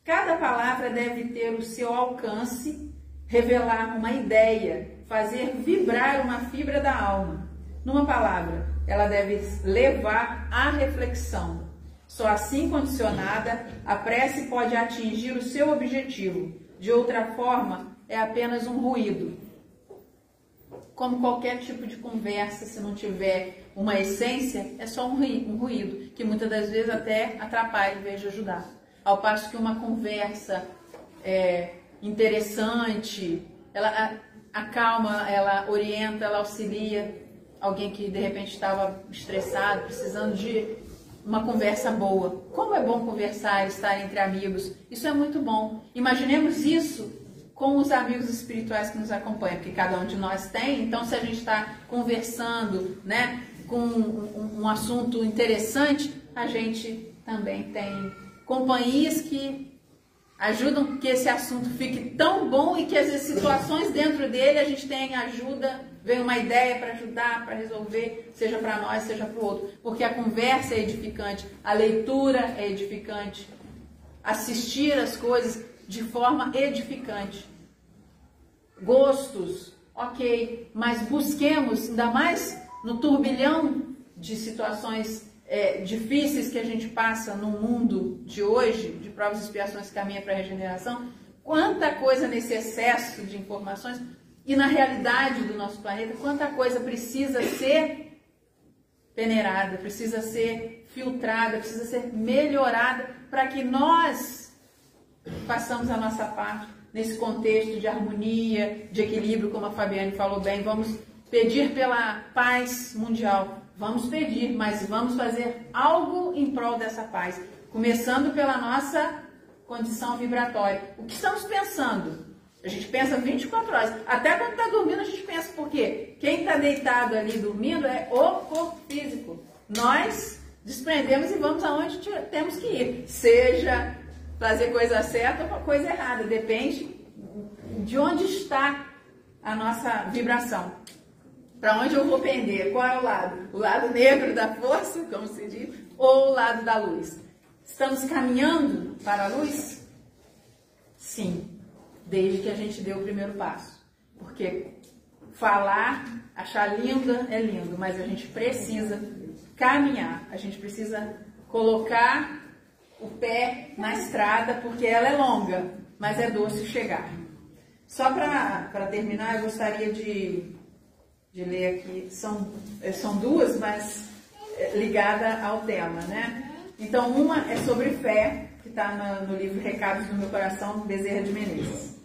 Cada palavra deve ter o seu alcance, revelar uma ideia, fazer vibrar uma fibra da alma. Numa palavra, ela deve levar à reflexão. Só assim condicionada, a prece pode atingir o seu objetivo. De outra forma, é apenas um ruído. Como qualquer tipo de conversa, se não tiver uma essência é só um ruído, que muitas das vezes até atrapalha em vez de ajudar. Ao passo que uma conversa é, interessante, ela acalma, ela orienta, ela auxilia alguém que de repente estava estressado, precisando de uma conversa boa. Como é bom conversar, estar entre amigos. Isso é muito bom. Imaginemos isso com os amigos espirituais que nos acompanham, porque cada um de nós tem. Então, se a gente está conversando, né, com um, um assunto interessante, a gente também tem companhias que ajudam que esse assunto fique tão bom e que as situações dentro dele a gente tem ajuda, vem uma ideia para ajudar, para resolver, seja para nós, seja para o outro. Porque a conversa é edificante, a leitura é edificante, assistir as coisas de forma edificante. Gostos, ok, mas busquemos, ainda mais no turbilhão de situações é, difíceis que a gente passa no mundo de hoje, de provas e expiações que caminha para a regeneração, quanta coisa nesse excesso de informações e na realidade do nosso planeta, quanta coisa precisa ser peneirada, precisa ser filtrada, precisa ser melhorada para que nós façamos a nossa parte nesse contexto de harmonia, de equilíbrio, como a Fabiane falou bem, vamos pedir pela paz mundial. Vamos pedir, mas vamos fazer algo em prol dessa paz, começando pela nossa condição vibratória. O que estamos pensando? A gente pensa 24 horas. Até quando está dormindo, a gente pensa, porque quem está deitado ali dormindo é o corpo físico. Nós desprendemos e vamos aonde temos que ir. Seja fazer coisa certa ou coisa errada. Depende de onde está a nossa vibração. Para onde eu vou pender? Qual é o lado? O lado negro da força, como se diz, ou o lado da luz? Estamos caminhando para a luz? Sim desde que a gente deu o primeiro passo. Porque falar, achar linda é lindo, mas a gente precisa caminhar, a gente precisa colocar o pé na estrada, porque ela é longa, mas é doce chegar. Só para terminar, eu gostaria de, de ler aqui, são, eh, são duas, mas eh, ligada ao tema, né? Então, uma é sobre fé, que está no, no livro Recados do Meu Coração, Bezerra de Menezes.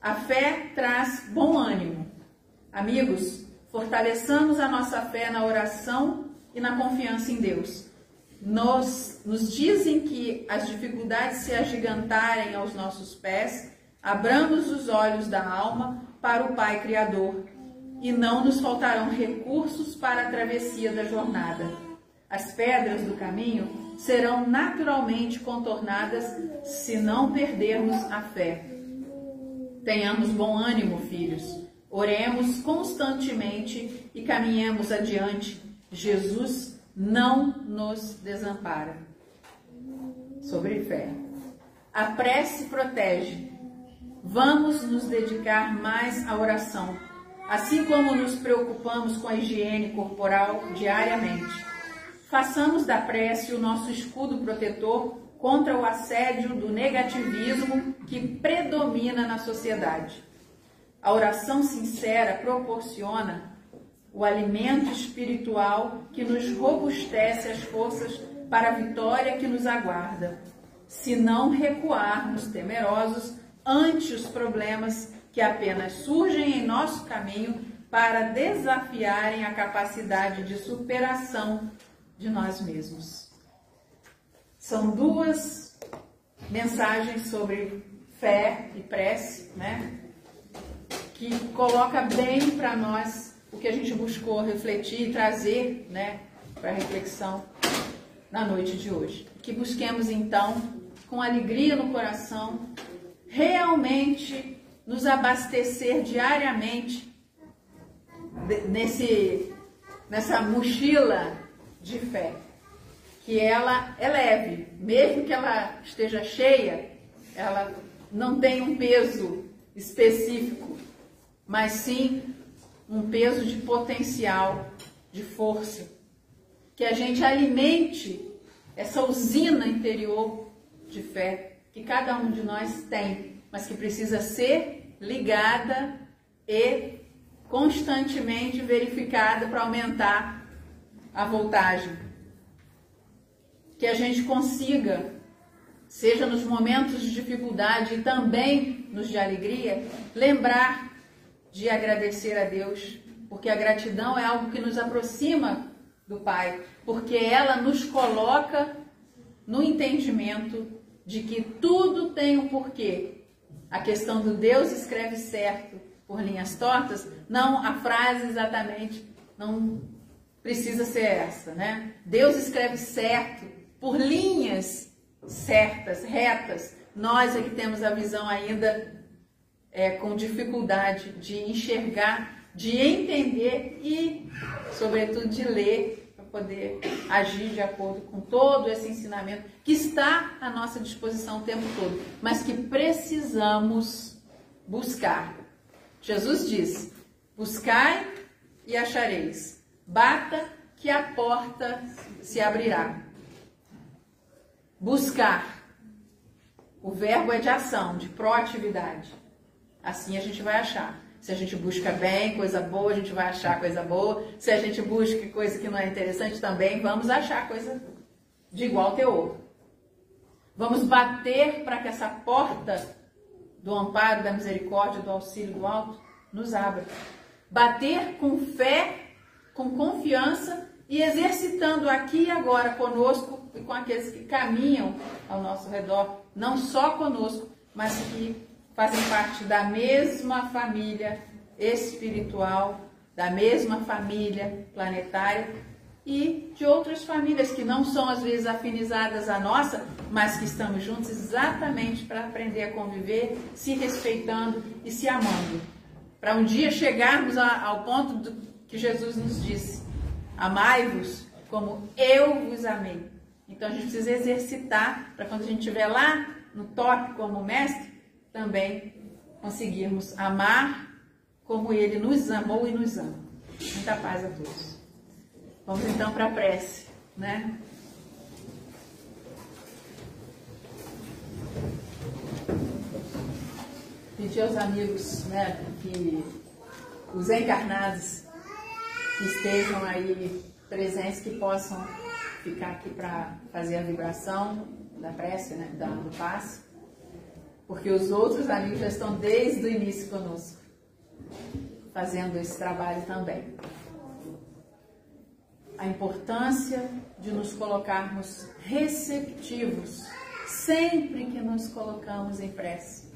A fé traz bom ânimo. Amigos, fortaleçamos a nossa fé na oração e na confiança em Deus. Nos, nos que as dificuldades se agigantarem aos nossos pés, abramos os olhos da alma para o Pai Criador e não nos faltarão recursos para a travessia da jornada. As pedras do caminho serão naturalmente contornadas se não perdermos a fé. Tenhamos bom ânimo, filhos. Oremos constantemente e caminhemos adiante. Jesus não nos desampara. Sobre fé. A prece protege. Vamos nos dedicar mais à oração, assim como nos preocupamos com a higiene corporal diariamente. Façamos da prece o nosso escudo protetor contra o assédio do negativismo que predomina na sociedade. A oração sincera proporciona o alimento espiritual que nos robustece as forças para a vitória que nos aguarda, se não recuarmos temerosos ante os problemas que apenas surgem em nosso caminho para desafiarem a capacidade de superação de nós mesmos. São duas mensagens sobre fé e prece, né? Que coloca bem para nós o que a gente buscou refletir e trazer, né, para reflexão na noite de hoje. Que busquemos então, com alegria no coração, realmente nos abastecer diariamente nesse nessa mochila de fé que ela é leve, mesmo que ela esteja cheia, ela não tem um peso específico, mas sim um peso de potencial, de força. Que a gente alimente essa usina interior de fé que cada um de nós tem, mas que precisa ser ligada e constantemente verificada para aumentar a voltagem que a gente consiga, seja nos momentos de dificuldade e também nos de alegria, lembrar de agradecer a Deus, porque a gratidão é algo que nos aproxima do Pai, porque ela nos coloca no entendimento de que tudo tem um porquê. A questão do Deus escreve certo por linhas tortas, não a frase exatamente não precisa ser essa, né? Deus escreve certo por linhas certas, retas. Nós é que temos a visão ainda é, com dificuldade de enxergar, de entender e, sobretudo, de ler para poder agir de acordo com todo esse ensinamento que está à nossa disposição o tempo todo, mas que precisamos buscar. Jesus diz: buscai e achareis, bata que a porta se abrirá. Buscar. O verbo é de ação, de proatividade. Assim a gente vai achar. Se a gente busca bem, coisa boa, a gente vai achar coisa boa. Se a gente busca coisa que não é interessante também, vamos achar coisa de igual teor. Vamos bater para que essa porta do amparo, da misericórdia, do auxílio do alto nos abra. Bater com fé, com confiança e exercitando aqui e agora conosco e com aqueles que caminham ao nosso redor, não só conosco, mas que fazem parte da mesma família espiritual, da mesma família planetária e de outras famílias que não são às vezes afinizadas à nossa, mas que estamos juntos exatamente para aprender a conviver, se respeitando e se amando. Para um dia chegarmos ao ponto do, que Jesus nos disse: Amai-vos como eu vos amei. Então a gente precisa exercitar para quando a gente estiver lá no top como mestre, também conseguirmos amar como ele nos amou e nos ama. Muita paz a todos. Vamos então para a prece, né? Pedir aos amigos, né, que os encarnados que estejam aí presentes, que possam ficar aqui para fazer a vibração da prece, né, do passe, porque os outros amigos já estão desde o início conosco, fazendo esse trabalho também a importância de nos colocarmos receptivos sempre que nos colocamos em prece.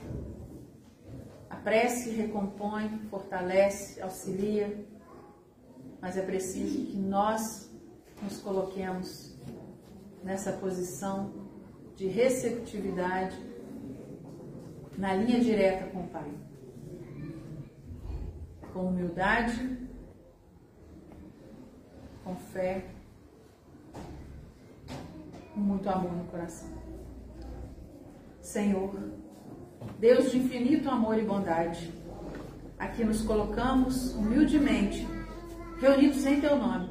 A prece recompõe, fortalece, auxilia, mas é preciso que nós nos coloquemos nessa posição de receptividade na linha direta com o Pai. Com humildade com fé, com muito amor no coração. Senhor, Deus de infinito amor e bondade, aqui nos colocamos humildemente, reunidos em Teu nome.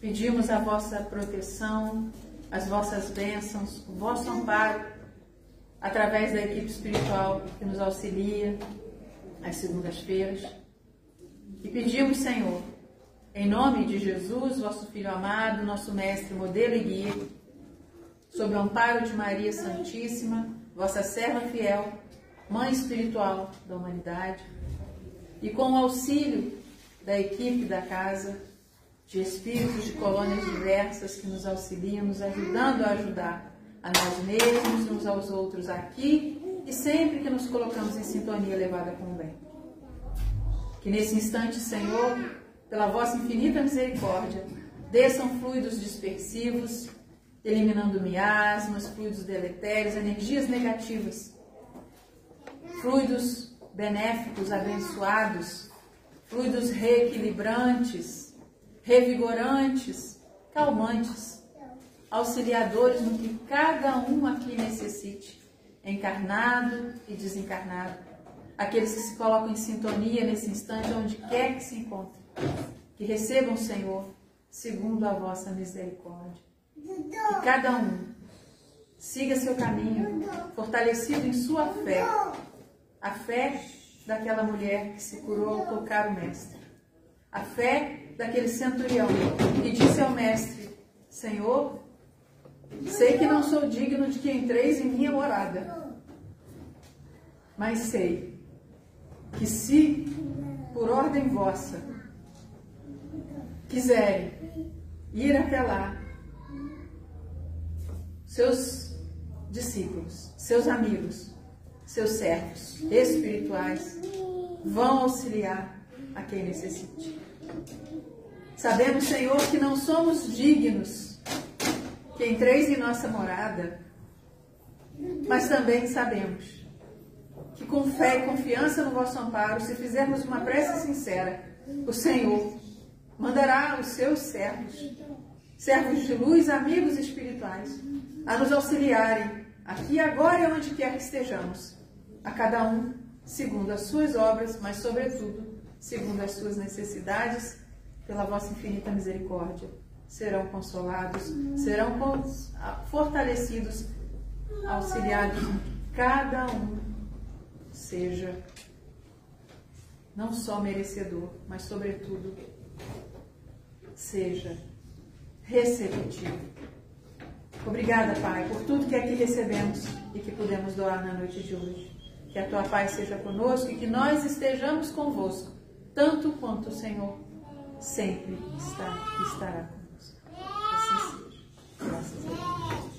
Pedimos a vossa proteção, as vossas bênçãos, o vosso amparo, através da equipe espiritual que nos auxilia às segundas-feiras. E pedimos, Senhor, em nome de Jesus, vosso Filho amado, nosso Mestre, modelo e guia, sob o amparo de Maria Santíssima, vossa serva fiel, Mãe espiritual da humanidade, e com o auxílio da equipe da casa, de espíritos de colônias diversas que nos auxiliam, nos ajudando a ajudar a nós mesmos, uns aos outros aqui e sempre que nos colocamos em sintonia elevada com o bem. Que nesse instante, Senhor, pela vossa infinita misericórdia, desçam fluidos dispersivos, eliminando miasmas, fluidos deletérios, energias negativas, fluidos benéficos, abençoados, fluidos reequilibrantes, revigorantes, calmantes, auxiliadores no que cada um aqui necessite, encarnado e desencarnado, aqueles que se colocam em sintonia nesse instante, onde quer que se encontrem. Que recebam, Senhor, segundo a vossa misericórdia. Que cada um siga seu caminho, fortalecido em sua fé, a fé daquela mulher que se curou ao tocar o Mestre, a fé daquele centurião que disse ao Mestre: Senhor, sei que não sou digno de que entreis em minha morada, mas sei que se, por ordem vossa, quiserem ir até lá, seus discípulos, seus amigos, seus servos espirituais vão auxiliar a quem necessite. Sabemos, Senhor, que não somos dignos que entreis em nossa morada, mas também sabemos que com fé e confiança no vosso amparo, se fizermos uma prece sincera, o Senhor mandará os seus servos, servos de luz, amigos espirituais, a nos auxiliarem aqui, agora e onde quer que estejamos, a cada um segundo as suas obras, mas, sobretudo, segundo as suas necessidades, pela vossa infinita misericórdia. Serão consolados, serão fortalecidos, auxiliados, cada um seja não só merecedor, mas, sobretudo, seja receptivo. Obrigada, Pai, por tudo que aqui recebemos e que pudemos doar na noite de hoje. Que a tua paz seja conosco e que nós estejamos convosco, tanto quanto o Senhor sempre está e estará conosco. Yes.